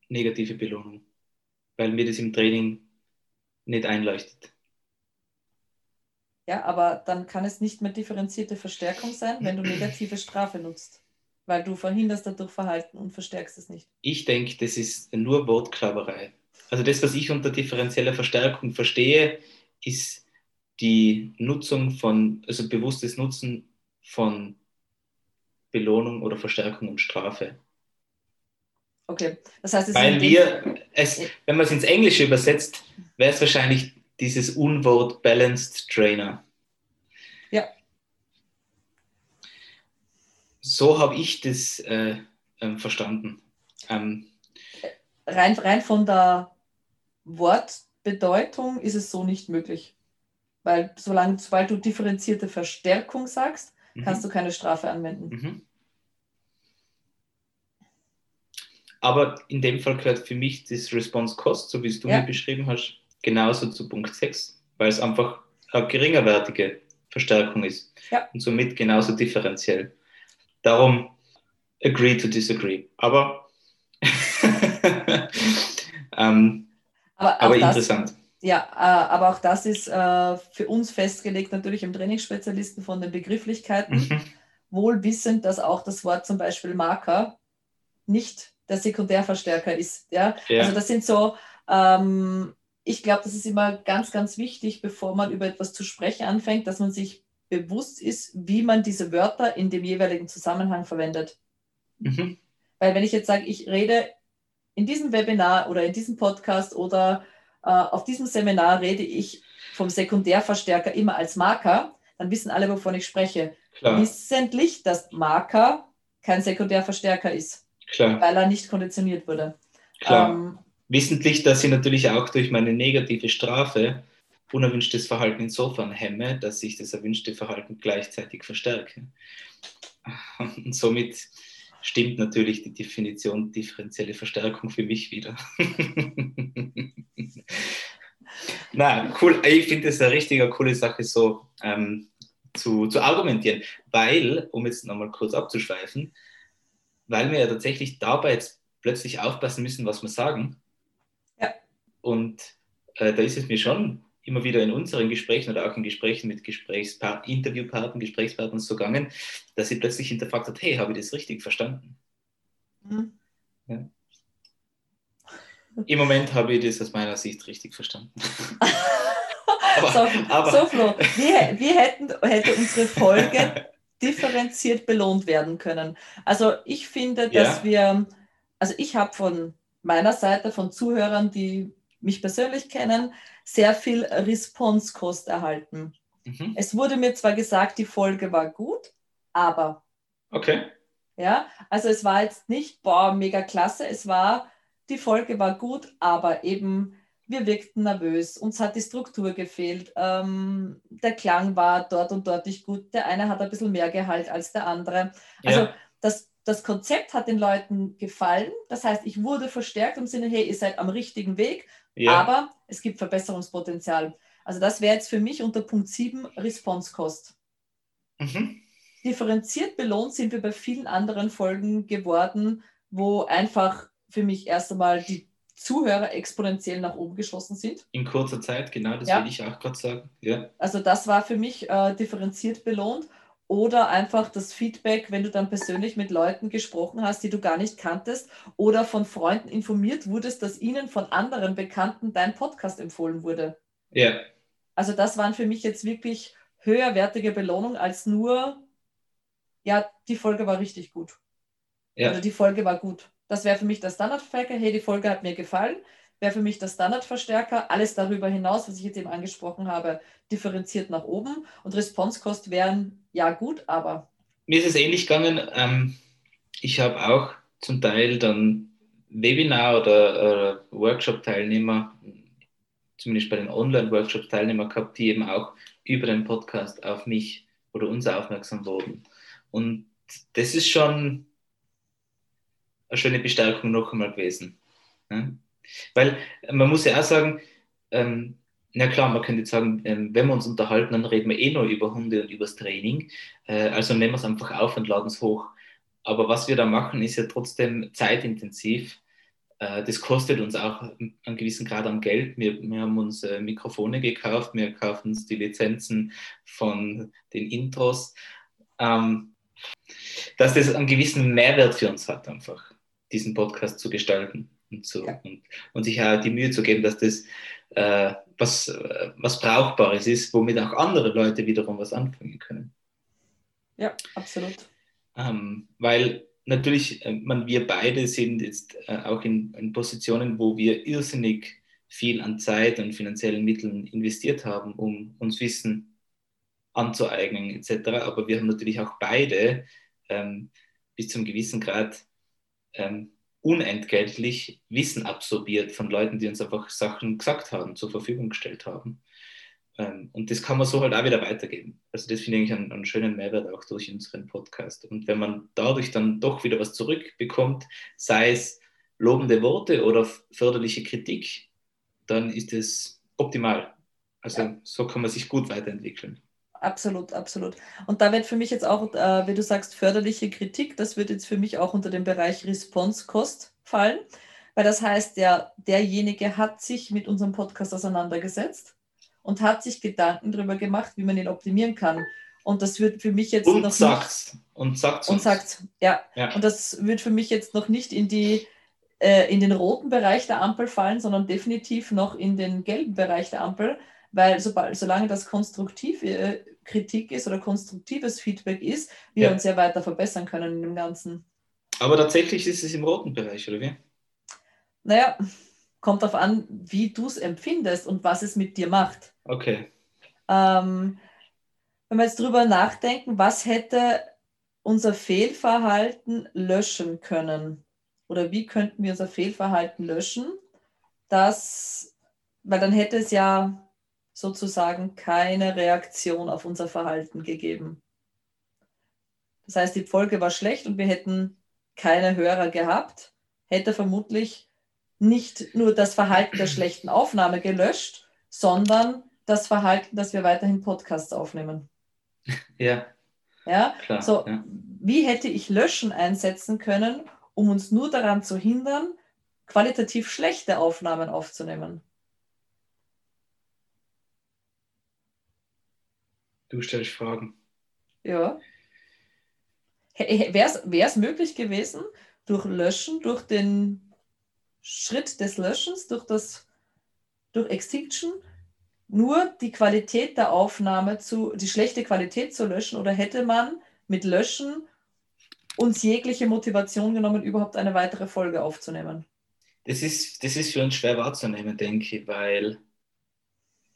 negative Belohnung, weil mir das im Training nicht einleuchtet. Ja, aber dann kann es nicht mehr differenzierte Verstärkung sein, wenn du negative Strafe nutzt, weil du verhinderst dadurch Verhalten und verstärkst es nicht. Ich denke, das ist nur Wortklauberei. Also das, was ich unter differenzieller Verstärkung verstehe, ist die Nutzung von, also bewusstes Nutzen von Belohnung oder Verstärkung und Strafe. Okay, das heißt, es Weil wir, es, wenn man es ins Englische übersetzt, wäre es wahrscheinlich dieses Unwort Balanced Trainer. Ja. So habe ich das äh, äh, verstanden. Ähm, rein, rein von der Wortbedeutung ist es so nicht möglich. Weil solange, sobald du differenzierte Verstärkung sagst, mhm. kannst du keine Strafe anwenden. Mhm. Aber in dem Fall gehört für mich das Response Cost, so wie es du ja. mir beschrieben hast, genauso zu Punkt 6, weil es einfach eine geringerwertige Verstärkung ist ja. und somit genauso differenziell. Darum agree to disagree. Aber, [laughs] ähm, aber, aber interessant. Das, ja, äh, aber auch das ist äh, für uns festgelegt, natürlich im Trainingsspezialisten von den Begrifflichkeiten, mhm. wohl wissend, dass auch das Wort zum Beispiel Marker nicht der Sekundärverstärker ist. Ja? ja. Also das sind so, ähm, ich glaube, das ist immer ganz, ganz wichtig, bevor man über etwas zu sprechen anfängt, dass man sich bewusst ist, wie man diese Wörter in dem jeweiligen Zusammenhang verwendet. Mhm. Weil wenn ich jetzt sage, ich rede in diesem Webinar oder in diesem Podcast oder auf diesem Seminar rede ich vom Sekundärverstärker immer als Marker, dann wissen alle, wovon ich spreche. Klar. Wissentlich, dass Marker kein Sekundärverstärker ist. Klar. weil er nicht konditioniert wurde. Klar. Ähm, Wissentlich, dass ich natürlich auch durch meine negative Strafe unerwünschtes Verhalten insofern hemme, dass ich das erwünschte Verhalten gleichzeitig verstärke. [laughs] Und somit stimmt natürlich die Definition differenzielle Verstärkung für mich wieder. [laughs] Na, cool. Ich finde es eine richtige coole Sache, so ähm, zu, zu argumentieren, weil, um jetzt nochmal kurz abzuschweifen, weil wir ja tatsächlich dabei jetzt plötzlich aufpassen müssen, was wir sagen. Ja. Und äh, da ist es mir schon immer wieder in unseren Gesprächen oder auch in Gesprächen mit Gesprächspart Interviewpartnern, Gesprächspartnern so gegangen, dass sie plötzlich hinterfragt hat, hey, habe ich das richtig verstanden? Mhm. Ja. Im Moment habe ich das aus meiner Sicht richtig verstanden. [laughs] aber, so, aber, so, Flo, wie, wie hätten, hätte unsere Folge [laughs] differenziert belohnt werden können? Also ich finde, dass ja. wir, also ich habe von meiner Seite, von Zuhörern, die mich persönlich kennen, sehr viel Response-Kost erhalten. Mhm. Es wurde mir zwar gesagt, die Folge war gut, aber. Okay. Ja, also es war jetzt nicht, boah, mega klasse, es war, die Folge war gut, aber eben wir wirkten nervös, uns hat die Struktur gefehlt, ähm, der Klang war dort und dort nicht gut, der eine hat ein bisschen mehr Gehalt als der andere. Also ja. das, das Konzept hat den Leuten gefallen, das heißt, ich wurde verstärkt im Sinne, hey, ihr seid am richtigen Weg, ja. aber es gibt Verbesserungspotenzial. Also das wäre jetzt für mich unter Punkt 7 Response Cost. Mhm. Differenziert belohnt sind wir bei vielen anderen Folgen geworden, wo einfach für mich erst einmal die Zuhörer exponentiell nach oben geschossen sind. In kurzer Zeit, genau, das ja. will ich auch gerade sagen. Ja. Also das war für mich äh, differenziert belohnt. Oder einfach das Feedback, wenn du dann persönlich mit Leuten gesprochen hast, die du gar nicht kanntest, oder von Freunden informiert wurdest, dass ihnen von anderen Bekannten dein Podcast empfohlen wurde. Ja. Also das waren für mich jetzt wirklich höherwertige Belohnungen als nur, ja, die Folge war richtig gut. Ja. Oder die Folge war gut. Das wäre für mich der Standardverstärker. Hey, die Folge hat mir gefallen. Wäre für mich der Standardverstärker. Alles darüber hinaus, was ich jetzt eben angesprochen habe, differenziert nach oben. Und Response-Cost wären ja gut, aber. Mir ist es ähnlich gegangen. Ähm, ich habe auch zum Teil dann Webinar- oder, oder Workshop-Teilnehmer, zumindest bei den Online-Workshop-Teilnehmern gehabt, die eben auch über den Podcast auf mich oder uns aufmerksam wurden. Und das ist schon eine schöne Bestärkung noch einmal gewesen. Ja? Weil man muss ja auch sagen, ähm, na klar, man könnte jetzt sagen, ähm, wenn wir uns unterhalten, dann reden wir eh nur über Hunde und über das Training. Äh, also nehmen wir es einfach auf und laden es hoch. Aber was wir da machen, ist ja trotzdem zeitintensiv. Äh, das kostet uns auch einen gewissen Grad an Geld. Wir, wir haben uns äh, Mikrofone gekauft, wir kaufen uns die Lizenzen von den Intros. Ähm, dass das einen gewissen Mehrwert für uns hat, einfach diesen Podcast zu gestalten und, zu, ja. und, und, sich auch die Mühe zu geben, dass das äh, was, was Brauchbares ist, womit auch andere Leute wiederum was anfangen können. Ja, absolut. Ähm, weil natürlich, äh, man, wir beide sind jetzt äh, auch in, in, Positionen, wo wir irrsinnig viel an Zeit und finanziellen Mitteln investiert haben, um uns Wissen anzueignen etc. Aber wir haben natürlich auch beide ähm, bis zum gewissen Grad ähm, unentgeltlich Wissen absorbiert von Leuten, die uns einfach Sachen gesagt haben, zur Verfügung gestellt haben. Ähm, und das kann man so halt auch wieder weitergeben. Also das finde ich einen, einen, schönen Mehrwert auch durch unseren Podcast. Und wenn man dadurch dann doch wieder was zurückbekommt, sei es lobende Worte oder förderliche Kritik, dann ist es optimal. Also ja. so kann man sich gut weiterentwickeln. Absolut, absolut. Und da wird für mich jetzt auch, äh, wie du sagst, förderliche Kritik, das wird jetzt für mich auch unter den Bereich Response-Cost fallen, weil das heißt, der, derjenige hat sich mit unserem Podcast auseinandergesetzt und hat sich Gedanken darüber gemacht, wie man ihn optimieren kann. Und das wird für mich jetzt und noch sagt's. Nicht, und sagt und sagt ja. ja. Und das wird für mich jetzt noch nicht in die äh, in den roten Bereich der Ampel fallen, sondern definitiv noch in den gelben Bereich der Ampel, weil sobald, solange das konstruktive Kritik ist oder konstruktives Feedback ist, wir ja. uns ja weiter verbessern können in dem Ganzen. Aber tatsächlich ist es im roten Bereich, oder wie? Naja, kommt darauf an, wie du es empfindest und was es mit dir macht. Okay. Ähm, wenn wir jetzt drüber nachdenken, was hätte unser Fehlverhalten löschen können? Oder wie könnten wir unser Fehlverhalten löschen? Das, weil dann hätte es ja sozusagen keine Reaktion auf unser Verhalten gegeben. Das heißt, die Folge war schlecht und wir hätten keine Hörer gehabt, hätte vermutlich nicht nur das Verhalten der schlechten Aufnahme gelöscht, sondern das Verhalten, dass wir weiterhin Podcasts aufnehmen. [laughs] Ja. Ja, Klar, so ja. wie hätte ich Löschen einsetzen können, um uns nur daran zu hindern, qualitativ schlechte Aufnahmen aufzunehmen? Du stellst Fragen. Ja. Wäre es möglich gewesen, durch Löschen, durch den Schritt des Löschens, durch das durch Extinction, nur die Qualität der Aufnahme zu, die schlechte Qualität zu löschen oder hätte man mit Löschen uns jegliche Motivation genommen, überhaupt eine weitere Folge aufzunehmen? Das ist, das ist für uns schwer wahrzunehmen, denke ich, weil,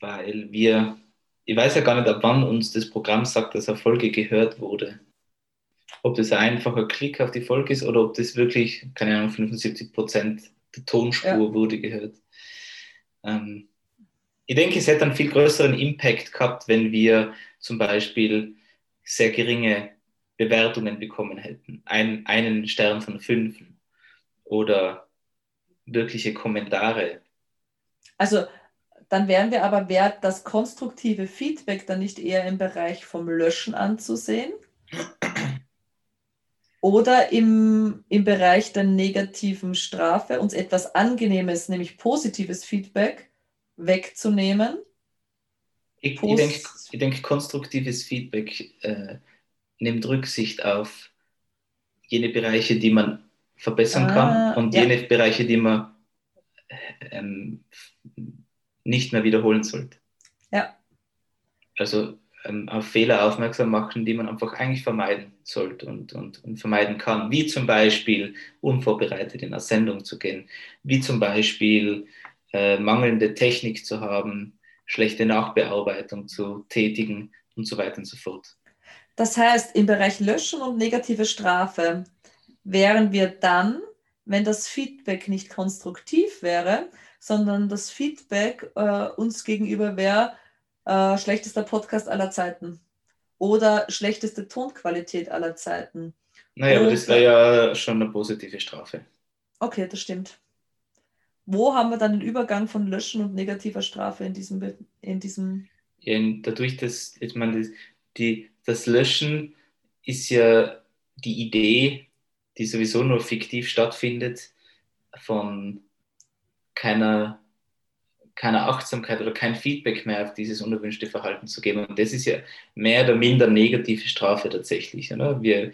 weil wir, ich weiß ja gar nicht, ab wann uns das Programm sagt, dass eine Folge gehört wurde. Ob das ein einfacher Klick auf die Folge ist oder ob das wirklich, keine Ahnung, 75 Prozent der Tonspur ja. wurde gehört. Ähm, ich denke, es hätte einen viel größeren Impact gehabt, wenn wir zum Beispiel sehr geringe Bewertungen bekommen hätten. Ein, einen Stern von fünf oder wirkliche Kommentare. Also dann wären wir aber, wäre das konstruktive Feedback dann nicht eher im Bereich vom Löschen anzusehen? Oder im, im Bereich der negativen Strafe uns etwas Angenehmes, nämlich positives Feedback wegzunehmen? Ich, ich denke, denk, konstruktives Feedback äh, nimmt Rücksicht auf jene Bereiche, die man verbessern ah, kann und ja. jene Bereiche, die man ähm, nicht mehr wiederholen sollte. Ja. Also ähm, auf Fehler aufmerksam machen, die man einfach eigentlich vermeiden sollte und, und, und vermeiden kann. Wie zum Beispiel unvorbereitet in eine Sendung zu gehen, wie zum Beispiel äh, mangelnde Technik zu haben, schlechte Nachbearbeitung zu tätigen und so weiter und so fort. Das heißt, im Bereich Löschen und negative Strafe wären wir dann, wenn das Feedback nicht konstruktiv wäre, sondern das Feedback äh, uns gegenüber wäre, äh, schlechtester Podcast aller Zeiten oder schlechteste Tonqualität aller Zeiten. Naja, aber das wäre ja schon eine positive Strafe. Okay, das stimmt. Wo haben wir dann den Übergang von Löschen und negativer Strafe in diesem... In diesem ja, dadurch, dass, ich meine, die, das Löschen ist ja die Idee, die sowieso nur fiktiv stattfindet, von keiner, keiner Achtsamkeit oder kein Feedback mehr auf dieses unerwünschte Verhalten zu geben. Und das ist ja mehr oder minder negative Strafe tatsächlich. Oder? Wir,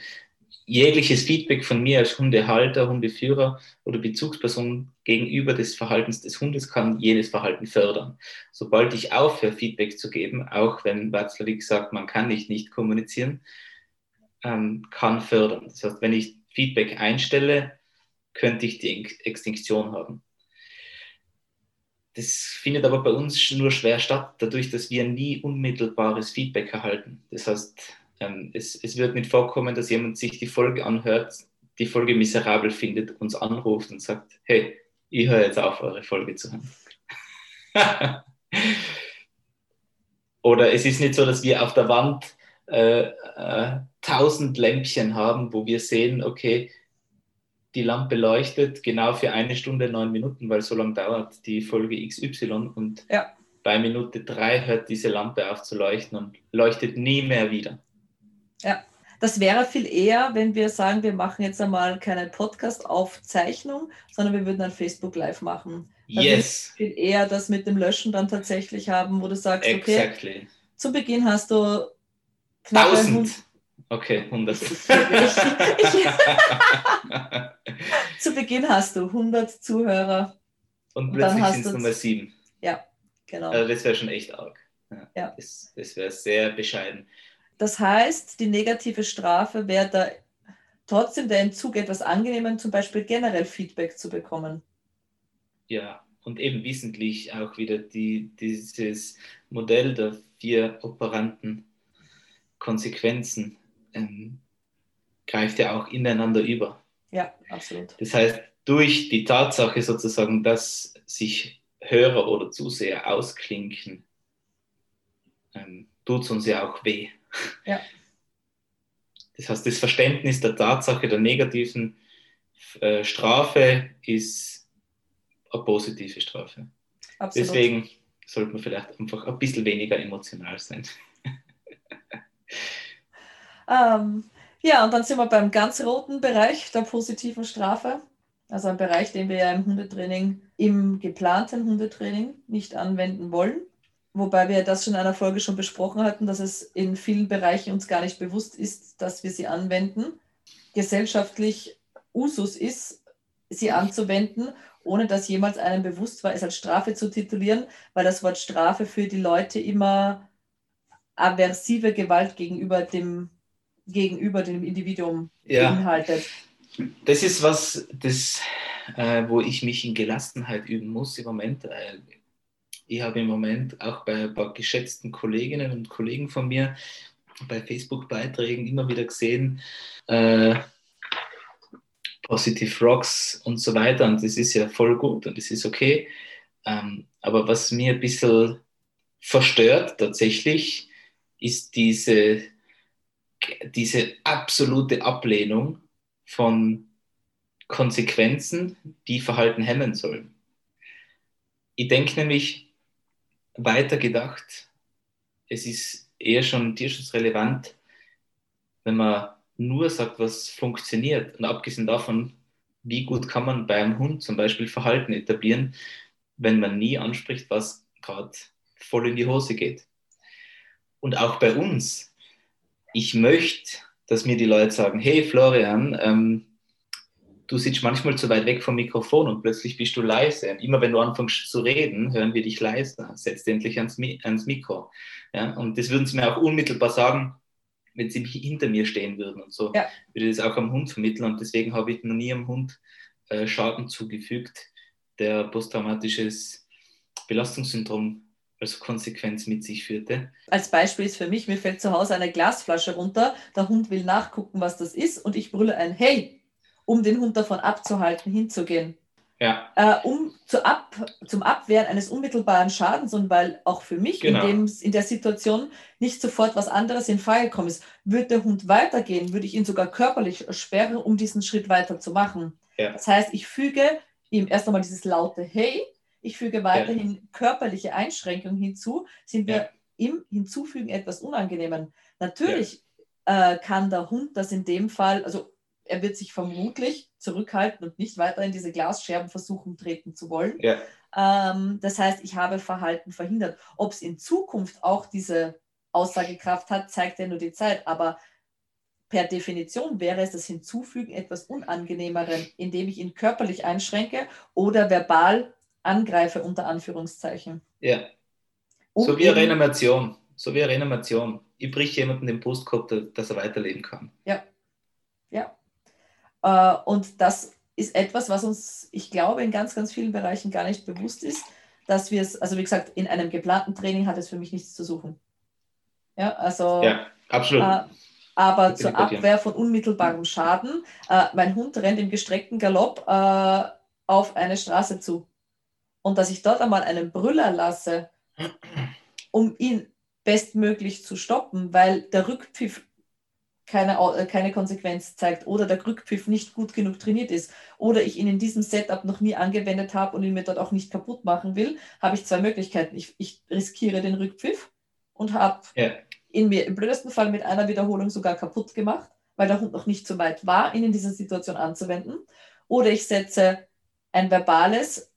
jegliches Feedback von mir als Hundehalter, Hundeführer oder Bezugsperson gegenüber des Verhaltens des Hundes kann jenes Verhalten fördern. Sobald ich aufhöre, Feedback zu geben, auch wenn Watzlawick sagt, man kann nicht nicht kommunizieren, ähm, kann fördern. Das heißt, wenn ich Feedback einstelle, könnte ich die Extinktion haben. Das findet aber bei uns nur schwer statt, dadurch, dass wir nie unmittelbares Feedback erhalten. Das heißt, ähm, es, es wird nicht vorkommen, dass jemand sich die Folge anhört, die Folge miserabel findet, uns anruft und sagt, hey, ich höre jetzt auf, eure Folge zu hören. [laughs] Oder es ist nicht so, dass wir auf der Wand äh, äh, tausend Lämpchen haben, wo wir sehen, okay, die Lampe leuchtet genau für eine Stunde neun Minuten, weil so lange dauert die Folge XY und ja. bei Minute drei hört diese Lampe auf zu leuchten und leuchtet nie mehr wieder. Ja, das wäre viel eher, wenn wir sagen, wir machen jetzt einmal keine Podcast-Aufzeichnung, sondern wir würden ein Facebook Live machen. Da yes. Viel eher das mit dem Löschen dann tatsächlich haben, wo du sagst, exactly. okay, zu Beginn hast du knapp 1000. Okay, 100. [laughs] Zu Beginn hast du 100 Zuhörer. Und plötzlich sind es Nummer 7. Ja, genau. Also das wäre schon echt arg. Ja. ja. Das, das wäre sehr bescheiden. Das heißt, die negative Strafe wäre da trotzdem der Entzug etwas angenehmer, zum Beispiel generell Feedback zu bekommen. Ja, und eben wissentlich auch wieder die, dieses Modell der vier operanten Konsequenzen ähm, greift ja auch ineinander über. Ja, absolut. Das heißt, durch die Tatsache sozusagen, dass sich Hörer oder Zuseher ausklinken, ähm, tut es uns ja auch weh. Ja. Das heißt, das Verständnis der Tatsache der negativen äh, Strafe ist eine positive Strafe. Absolut. Deswegen sollte man vielleicht einfach ein bisschen weniger emotional sein. [laughs] ähm, ja, und dann sind wir beim ganz roten Bereich der positiven Strafe. Also ein Bereich, den wir ja im Hundetraining, im geplanten Hundetraining nicht anwenden wollen. Wobei wir das schon in einer Folge schon besprochen hatten, dass es in vielen Bereichen uns gar nicht bewusst ist, dass wir sie anwenden. Gesellschaftlich Usus ist, sie anzuwenden, ohne dass jemals einem bewusst war, es als Strafe zu titulieren, weil das Wort Strafe für die Leute immer aversive Gewalt gegenüber dem, gegenüber dem Individuum ja. beinhaltet. Das ist was, das, äh, wo ich mich in Gelassenheit üben muss im Moment. Äh, ich habe im Moment auch bei ein paar geschätzten Kolleginnen und Kollegen von mir bei Facebook-Beiträgen immer wieder gesehen, äh, Positive Rocks und so weiter. Und das ist ja voll gut und das ist okay. Ähm, aber was mir ein bisschen verstört tatsächlich, ist diese, diese absolute Ablehnung von Konsequenzen, die Verhalten hemmen sollen. Ich denke nämlich, weiter gedacht, es ist eher schon tierschutzrelevant, wenn man nur sagt, was funktioniert. Und abgesehen davon, wie gut kann man bei einem Hund zum Beispiel Verhalten etablieren, wenn man nie anspricht, was gerade voll in die Hose geht. Und auch bei uns. Ich möchte, dass mir die Leute sagen, hey Florian, ähm, du sitzt manchmal zu weit weg vom Mikrofon und plötzlich bist du leise. Und immer wenn du anfängst zu reden, hören wir dich leise. Setz endlich ans, ans Mikro. Ja? Und das würden sie mir auch unmittelbar sagen, wenn sie hinter mir stehen würden. Und so ja. würde ich das auch am Hund vermitteln. Und deswegen habe ich noch nie am Hund äh, Schaden zugefügt, der posttraumatisches Belastungssyndrom als Konsequenz mit sich führte. Als Beispiel ist für mich, mir fällt zu Hause eine Glasflasche runter, der Hund will nachgucken, was das ist und ich brülle ein Hey, um den Hund davon abzuhalten, hinzugehen. Ja. Äh, um zu ab, zum Abwehren eines unmittelbaren Schadens und weil auch für mich genau. in, dem, in der Situation nicht sofort was anderes in Frage gekommen ist, würde der Hund weitergehen, würde ich ihn sogar körperlich sperren, um diesen Schritt weiter zu machen. Ja. Das heißt, ich füge ihm erst einmal dieses laute Hey, ich füge weiterhin ja. körperliche Einschränkungen hinzu, sind wir im Hinzufügen etwas Unangenehmen. Natürlich äh, kann der Hund das in dem Fall, also er wird sich vermutlich zurückhalten und nicht weiter in diese Glasscherben versuchen treten zu wollen. Ja. Ähm, das heißt, ich habe Verhalten verhindert. Ob es in Zukunft auch diese Aussagekraft hat, zeigt ja nur die Zeit. Aber per Definition wäre es das Hinzufügen etwas Unangenehmeren, indem ich ihn körperlich einschränke oder verbal angreife, unter Anführungszeichen. Ja. Um so wie eine Reanimation. So wie eine Reanimation. Ich brich jemanden den Brustkorb, dass er weiterleben kann. Ja. Ja. Äh, und das ist etwas, was uns, ich glaube, in ganz, ganz vielen Bereichen gar nicht bewusst ist, dass wir es, also wie gesagt, in einem geplanten Training hat es für mich nichts zu suchen. Ja, also. Ja, absolut. Äh, aber zur Abwehr von unmittelbarem Schaden, äh, mein Hund rennt im gestreckten Galopp äh, auf eine Straße zu. Und dass ich dort einmal einen Brüller lasse, um ihn bestmöglich zu stoppen, weil der Rückpfiff keine, äh, keine Konsequenz zeigt oder der Rückpfiff nicht gut genug trainiert ist oder ich ihn in diesem Setup noch nie angewendet habe und ihn mir dort auch nicht kaputt machen will, habe ich zwei Möglichkeiten. Ich, ich riskiere den Rückpfiff und habe ja. ihn mir im blödesten Fall mit einer Wiederholung sogar kaputt gemacht, weil der Hund noch nicht so weit war, ihn in dieser Situation anzuwenden. Oder ich setze ein verbales,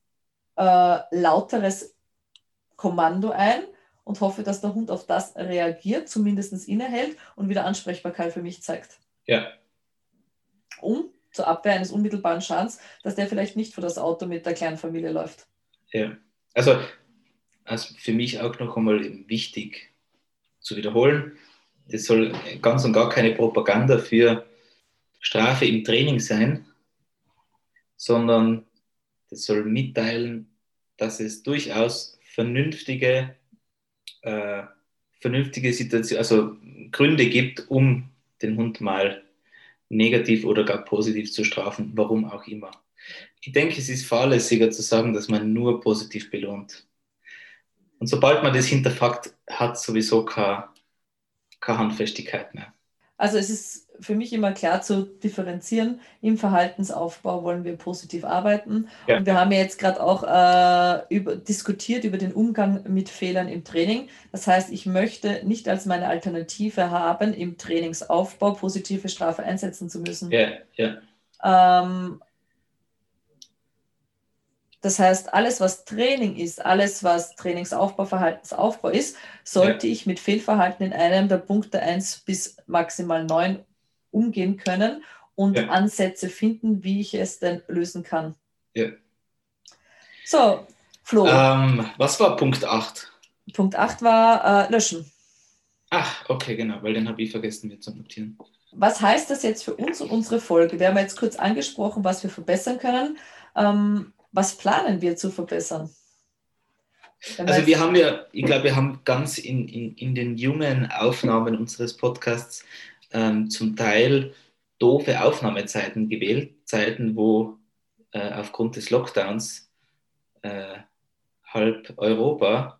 äh, lauteres Kommando ein und hoffe, dass der Hund auf das reagiert, zumindest innehält und wieder Ansprechbarkeit für mich zeigt. Ja. Um zur Abwehr eines unmittelbaren Schadens, dass der vielleicht nicht vor das Auto mit der kleinen Familie läuft. Ja, also, also für mich auch noch einmal wichtig zu wiederholen, das soll ganz und gar keine Propaganda für Strafe im Training sein, sondern das soll mitteilen, dass es durchaus vernünftige äh, vernünftige Situation, also Gründe gibt, um den Hund mal negativ oder gar positiv zu strafen, warum auch immer. Ich denke, es ist fahrlässiger zu sagen, dass man nur positiv belohnt. Und sobald man das hinterfragt, hat sowieso keine, keine Handfestigkeit mehr. Also es ist für mich immer klar zu differenzieren. Im Verhaltensaufbau wollen wir positiv arbeiten. Ja. Und wir haben ja jetzt gerade auch äh, über, diskutiert über den Umgang mit Fehlern im Training. Das heißt, ich möchte nicht als meine Alternative haben, im Trainingsaufbau positive Strafe einsetzen zu müssen. Ja, ja. Ähm, das heißt, alles, was Training ist, alles, was Trainingsaufbau, Verhaltensaufbau ist, sollte ja. ich mit Fehlverhalten in einem der Punkte 1 bis maximal 9 umgehen können und ja. Ansätze finden, wie ich es denn lösen kann. Ja. So, Flo. Ähm, was war Punkt 8? Punkt 8 war äh, Löschen. Ach, okay, genau, weil den habe ich vergessen mir zu notieren. Was heißt das jetzt für uns und unsere Folge? Wir haben jetzt kurz angesprochen, was wir verbessern können. Ähm, was planen wir zu verbessern? Also wir haben ja, ich glaube, wir haben ganz in, in, in den jungen Aufnahmen unseres Podcasts ähm, zum Teil doofe Aufnahmezeiten gewählt, Zeiten, wo äh, aufgrund des Lockdowns äh, halb Europa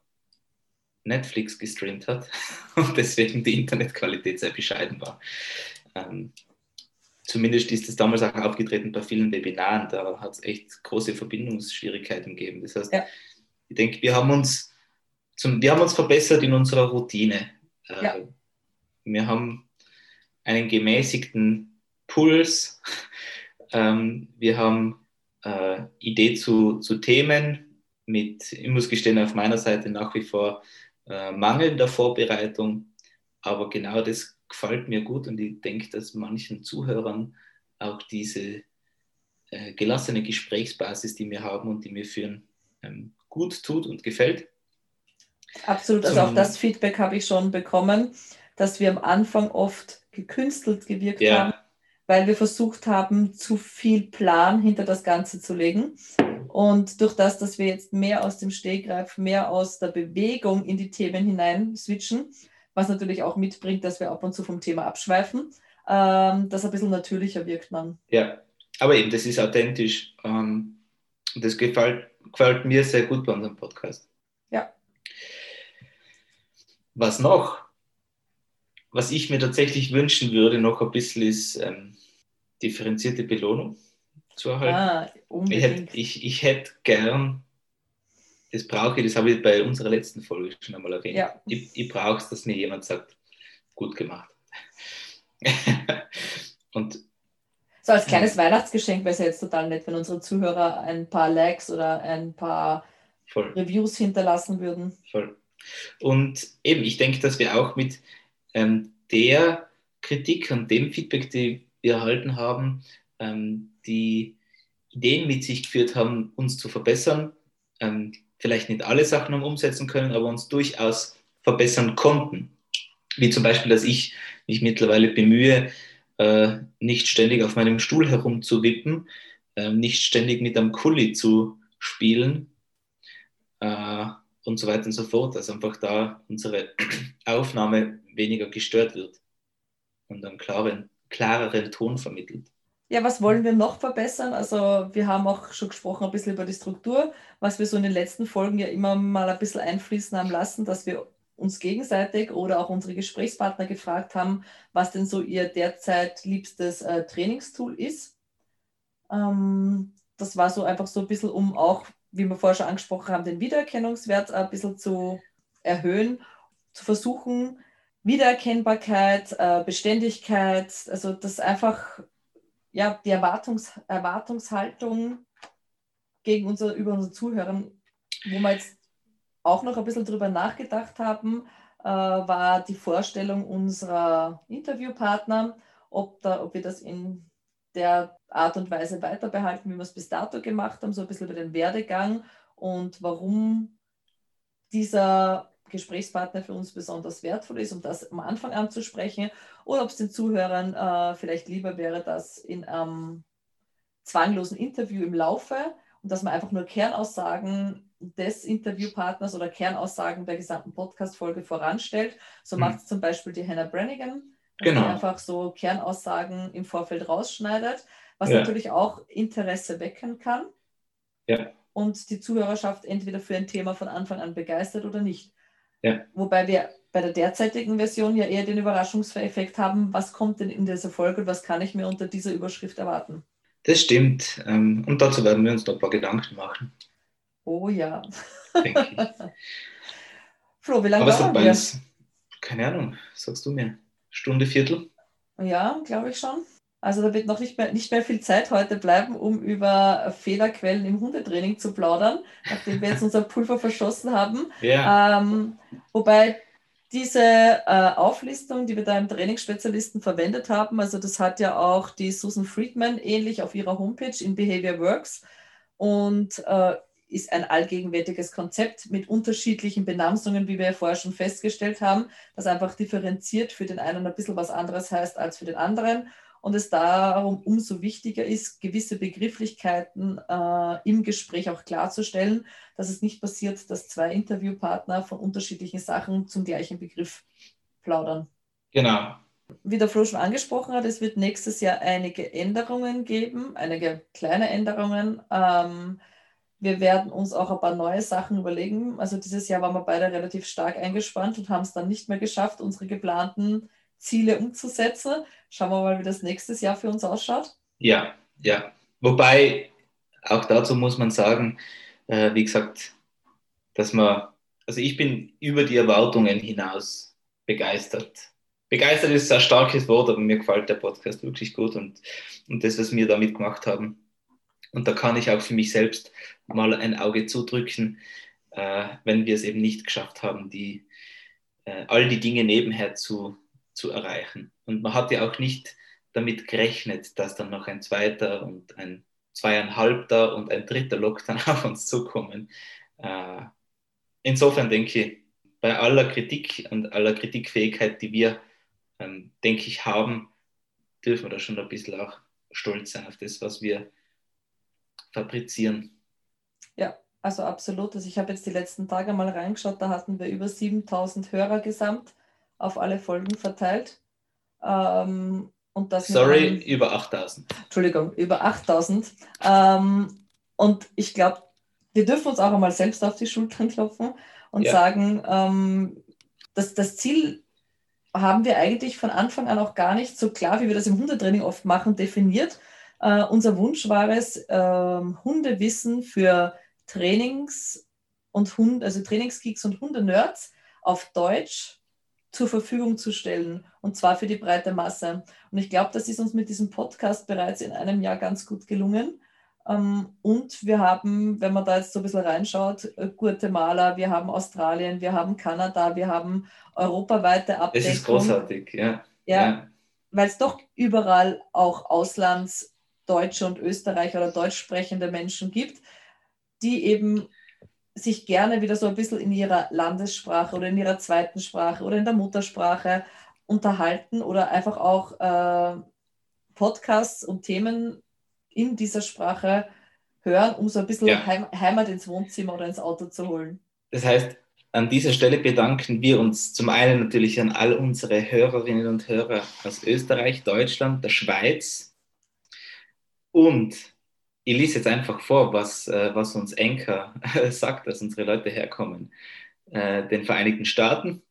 Netflix gestreamt hat [laughs] und deswegen die Internetqualität sehr bescheiden war. Ähm, zumindest ist es damals auch aufgetreten bei vielen Webinaren, da hat es echt große Verbindungsschwierigkeiten gegeben. Das heißt, ja. ich denke, wir haben uns zum, wir haben uns verbessert in unserer Routine. Äh, ja. Wir haben einen gemäßigten Puls. Ähm, wir haben äh, Idee zu, zu Themen mit, ich muss gestehen, auf meiner Seite nach wie vor äh, mangelnder Vorbereitung. Aber genau das gefällt mir gut und ich denke, dass manchen Zuhörern auch diese äh, gelassene Gesprächsbasis, die wir haben und die wir führen, ähm, gut tut und gefällt. Absolut, also auch das Feedback habe ich schon bekommen, dass wir am Anfang oft gekünstelt gewirkt ja. haben, weil wir versucht haben, zu viel Plan hinter das Ganze zu legen. Und durch das, dass wir jetzt mehr aus dem Stegreif, mehr aus der Bewegung in die Themen hinein switchen, was natürlich auch mitbringt, dass wir ab und zu vom Thema abschweifen, ähm, das ein bisschen natürlicher wirkt man. Ja, aber eben, das ist authentisch. Ähm, das gefällt, gefällt mir sehr gut bei unserem Podcast. Ja. Was noch? Was ich mir tatsächlich wünschen würde, noch ein bisschen ist ähm, differenzierte Belohnung zu erhalten. Ah, ich hätte ich, ich hätt gern das brauche ich, das habe ich bei unserer letzten Folge schon einmal erwähnt. Ja. Ich, ich brauche es, dass mir jemand sagt, gut gemacht. [laughs] und so als kleines ja. Weihnachtsgeschenk wäre es ja jetzt total nett, wenn unsere Zuhörer ein paar Likes oder ein paar Voll. Reviews hinterlassen würden. Voll. Und eben, ich denke, dass wir auch mit ähm, der Kritik und dem Feedback, die wir erhalten haben, ähm, die Ideen mit sich geführt haben, uns zu verbessern, ähm, vielleicht nicht alle Sachen haben umsetzen können, aber uns durchaus verbessern konnten. Wie zum Beispiel, dass ich mich mittlerweile bemühe, äh, nicht ständig auf meinem Stuhl herumzuwippen, äh, nicht ständig mit einem Kuli zu spielen äh, und so weiter und so fort, dass einfach da unsere [clears throat] Aufnahme weniger gestört wird und einen klaren, klareren Ton vermittelt. Ja, was wollen wir noch verbessern? Also wir haben auch schon gesprochen ein bisschen über die Struktur, was wir so in den letzten Folgen ja immer mal ein bisschen einfließen haben lassen, dass wir uns gegenseitig oder auch unsere Gesprächspartner gefragt haben, was denn so ihr derzeit liebstes äh, Trainingstool ist. Ähm, das war so einfach so ein bisschen, um auch, wie wir vorher schon angesprochen haben, den Wiedererkennungswert ein bisschen zu erhöhen, zu versuchen, Wiedererkennbarkeit, äh, Beständigkeit, also das einfach ja, die Erwartungs Erwartungshaltung gegen unser, über unsere Zuhörer, wo wir jetzt auch noch ein bisschen drüber nachgedacht haben, äh, war die Vorstellung unserer Interviewpartner, ob, da, ob wir das in der Art und Weise weiter behalten, wie wir es bis dato gemacht haben, so ein bisschen über den Werdegang und warum dieser Gesprächspartner für uns besonders wertvoll ist, um das am Anfang anzusprechen, oder ob es den Zuhörern äh, vielleicht lieber wäre, das in einem zwanglosen Interview im Laufe und dass man einfach nur Kernaussagen des Interviewpartners oder Kernaussagen der gesamten Podcast-Folge voranstellt. So mhm. macht es zum Beispiel die Hannah Brannigan, dass genau. einfach so Kernaussagen im Vorfeld rausschneidet, was ja. natürlich auch Interesse wecken kann. Ja. Und die Zuhörerschaft entweder für ein Thema von Anfang an begeistert oder nicht. Ja. Wobei wir bei der derzeitigen Version ja eher den Überraschungseffekt haben, was kommt denn in dieser Folge und was kann ich mir unter dieser Überschrift erwarten. Das stimmt. Ähm, und dazu werden wir uns noch ein paar Gedanken machen. Oh ja. [laughs] Flo, wie lange Aber dauern wir? Keine Ahnung, sagst du mir. Stunde, Viertel? Ja, glaube ich schon. Also da wird noch nicht mehr, nicht mehr viel Zeit heute bleiben, um über Fehlerquellen im Hundetraining zu plaudern, nachdem wir jetzt unser Pulver verschossen haben. Ja. Ähm, wobei diese äh, Auflistung, die wir da im Trainingsspezialisten verwendet haben, also das hat ja auch die Susan Friedman ähnlich auf ihrer Homepage in Behavior Works und äh, ist ein allgegenwärtiges Konzept mit unterschiedlichen Benamsungen, wie wir ja vorher schon festgestellt haben, das einfach differenziert für den einen ein bisschen was anderes heißt als für den anderen und es darum umso wichtiger ist, gewisse Begrifflichkeiten äh, im Gespräch auch klarzustellen, dass es nicht passiert, dass zwei Interviewpartner von unterschiedlichen Sachen zum gleichen Begriff plaudern. Genau. Wie der Flo schon angesprochen hat, es wird nächstes Jahr einige Änderungen geben, einige kleine Änderungen. Ähm, wir werden uns auch ein paar neue Sachen überlegen. Also dieses Jahr waren wir beide relativ stark eingespannt und haben es dann nicht mehr geschafft, unsere geplanten Ziele umzusetzen. Schauen wir mal, wie das nächstes Jahr für uns ausschaut. Ja, ja. Wobei, auch dazu muss man sagen, äh, wie gesagt, dass man, also ich bin über die Erwartungen hinaus begeistert. Begeistert ist ein starkes Wort, aber mir gefällt der Podcast wirklich gut und, und das, was wir damit gemacht haben. Und da kann ich auch für mich selbst mal ein Auge zudrücken, äh, wenn wir es eben nicht geschafft haben, die, äh, all die Dinge nebenher zu, zu erreichen. Und man hat ja auch nicht damit gerechnet, dass dann noch ein zweiter und ein zweieinhalbter und ein dritter Lockdown [laughs] auf uns zukommen. Äh, insofern denke ich, bei aller Kritik und aller Kritikfähigkeit, die wir, ähm, denke ich, haben, dürfen wir da schon ein bisschen auch stolz sein auf das, was wir fabrizieren. Ja, also absolut. Also ich habe jetzt die letzten Tage mal reingeschaut, da hatten wir über 7000 Hörer gesamt auf alle Folgen verteilt. Ähm, und das Sorry, einem, über 8000. Entschuldigung, über 8000. Ähm, und ich glaube, wir dürfen uns auch einmal selbst auf die Schultern klopfen und ja. sagen, ähm, dass das Ziel haben wir eigentlich von Anfang an auch gar nicht so klar, wie wir das im Hundetraining oft machen, definiert. Äh, unser Wunsch war es, äh, Hundewissen für Trainings- und Hund, also Trainingsgeeks und Hundenerds auf Deutsch zur Verfügung zu stellen und zwar für die breite Masse. Und ich glaube, das ist uns mit diesem Podcast bereits in einem Jahr ganz gut gelungen. Ähm, und wir haben, wenn man da jetzt so ein bisschen reinschaut, äh, Guatemala, wir haben Australien, wir haben Kanada, wir haben europaweite Abdeckung. Das ist großartig, ja. Ja, ja. weil es doch überall auch Auslandsdeutsche und Österreicher oder deutsch sprechende Menschen gibt, die eben sich gerne wieder so ein bisschen in ihrer Landessprache oder in ihrer zweiten Sprache oder in der Muttersprache unterhalten oder einfach auch äh, Podcasts und Themen in dieser Sprache hören, um so ein bisschen ja. Heim Heimat ins Wohnzimmer oder ins Auto zu holen. Das heißt, an dieser Stelle bedanken wir uns zum einen natürlich an all unsere Hörerinnen und Hörer aus Österreich, Deutschland, der Schweiz und ich lese jetzt einfach vor, was, äh, was uns Enker [laughs] sagt, dass unsere Leute herkommen. Äh, den Vereinigten Staaten,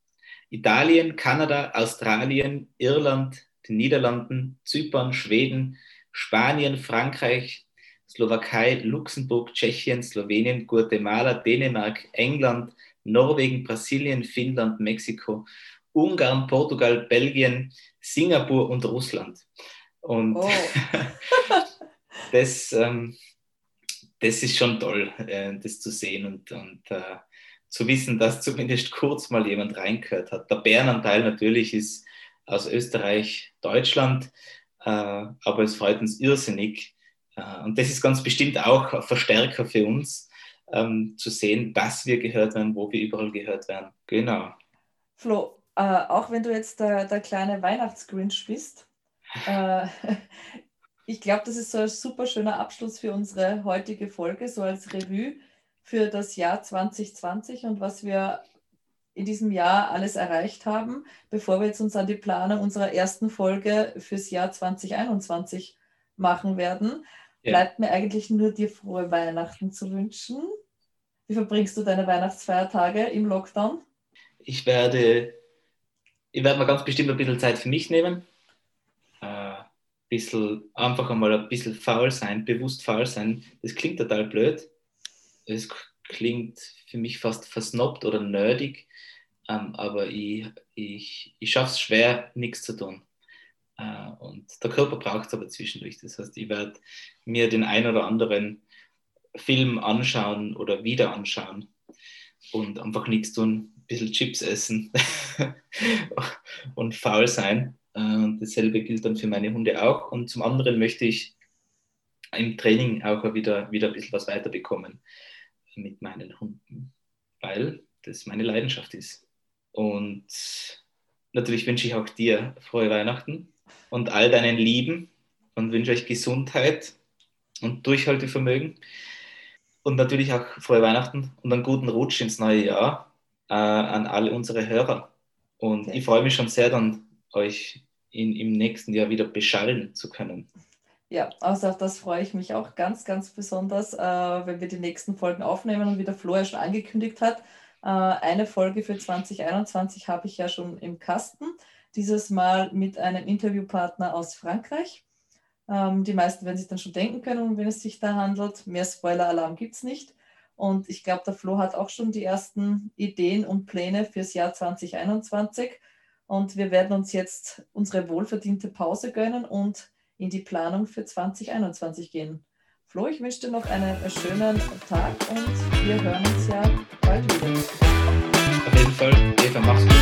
Italien, Kanada, Australien, Irland, den Niederlanden, Zypern, Schweden, Spanien, Frankreich, Slowakei, Luxemburg, Tschechien, Slowenien, Guatemala, Dänemark, England, Norwegen, Brasilien, Finnland, Mexiko, Ungarn, Portugal, Belgien, Singapur und Russland. Und oh. [laughs] das, ähm, das ist schon toll, äh, das zu sehen und, und äh, zu wissen, dass zumindest kurz mal jemand reingehört hat. Der Bärenanteil natürlich ist aus Österreich, Deutschland, äh, aber es freut uns irrsinnig. Äh, und das ist ganz bestimmt auch ein Verstärker für uns, ähm, zu sehen, dass wir gehört werden, wo wir überall gehört werden. Genau. Flo, äh, auch wenn du jetzt der, der kleine Weihnachtsgrinch bist, äh, [laughs] ich glaube, das ist so ein super schöner Abschluss für unsere heutige Folge, so als Revue für das Jahr 2020 und was wir in diesem Jahr alles erreicht haben, bevor wir jetzt uns an die Planung unserer ersten Folge fürs Jahr 2021 machen werden. Ja. Bleibt mir eigentlich nur dir frohe Weihnachten zu wünschen. Wie verbringst du deine Weihnachtsfeiertage im Lockdown? Ich werde ich werde mir ganz bestimmt ein bisschen Zeit für mich nehmen. Bisschen, einfach einmal ein bisschen faul sein, bewusst faul sein. Das klingt total blöd. Es klingt für mich fast versnobbt oder nerdig, ähm, aber ich, ich, ich schaffe es schwer, nichts zu tun. Äh, und der Körper braucht es aber zwischendurch. Das heißt, ich werde mir den ein oder anderen Film anschauen oder wieder anschauen und einfach nichts tun, ein bisschen Chips essen [laughs] und faul sein. Äh, und dasselbe gilt dann für meine Hunde auch. Und zum anderen möchte ich im Training auch wieder, wieder ein bisschen was weiterbekommen mit meinen Hunden, weil das meine Leidenschaft ist. Und natürlich wünsche ich auch dir frohe Weihnachten und all deinen Lieben und wünsche euch Gesundheit und Durchhaltevermögen und natürlich auch frohe Weihnachten und einen guten Rutsch ins neue Jahr äh, an alle unsere Hörer. Und ich freue mich schon sehr, dann euch in, im nächsten Jahr wieder beschallen zu können. Ja, also auf das freue ich mich auch ganz, ganz besonders, äh, wenn wir die nächsten Folgen aufnehmen und wie der Flo ja schon angekündigt hat. Äh, eine Folge für 2021 habe ich ja schon im Kasten. Dieses Mal mit einem Interviewpartner aus Frankreich. Ähm, die meisten werden sich dann schon denken können, um wen es sich da handelt. Mehr Spoiler-Alarm gibt es nicht. Und ich glaube, der Flo hat auch schon die ersten Ideen und Pläne fürs Jahr 2021. Und wir werden uns jetzt unsere wohlverdiente Pause gönnen und in die Planung für 2021 gehen. Flo, ich wünsche dir noch einen schönen Tag und wir hören uns ja bald wieder. Auf jeden Fall, Eva, mach's gut.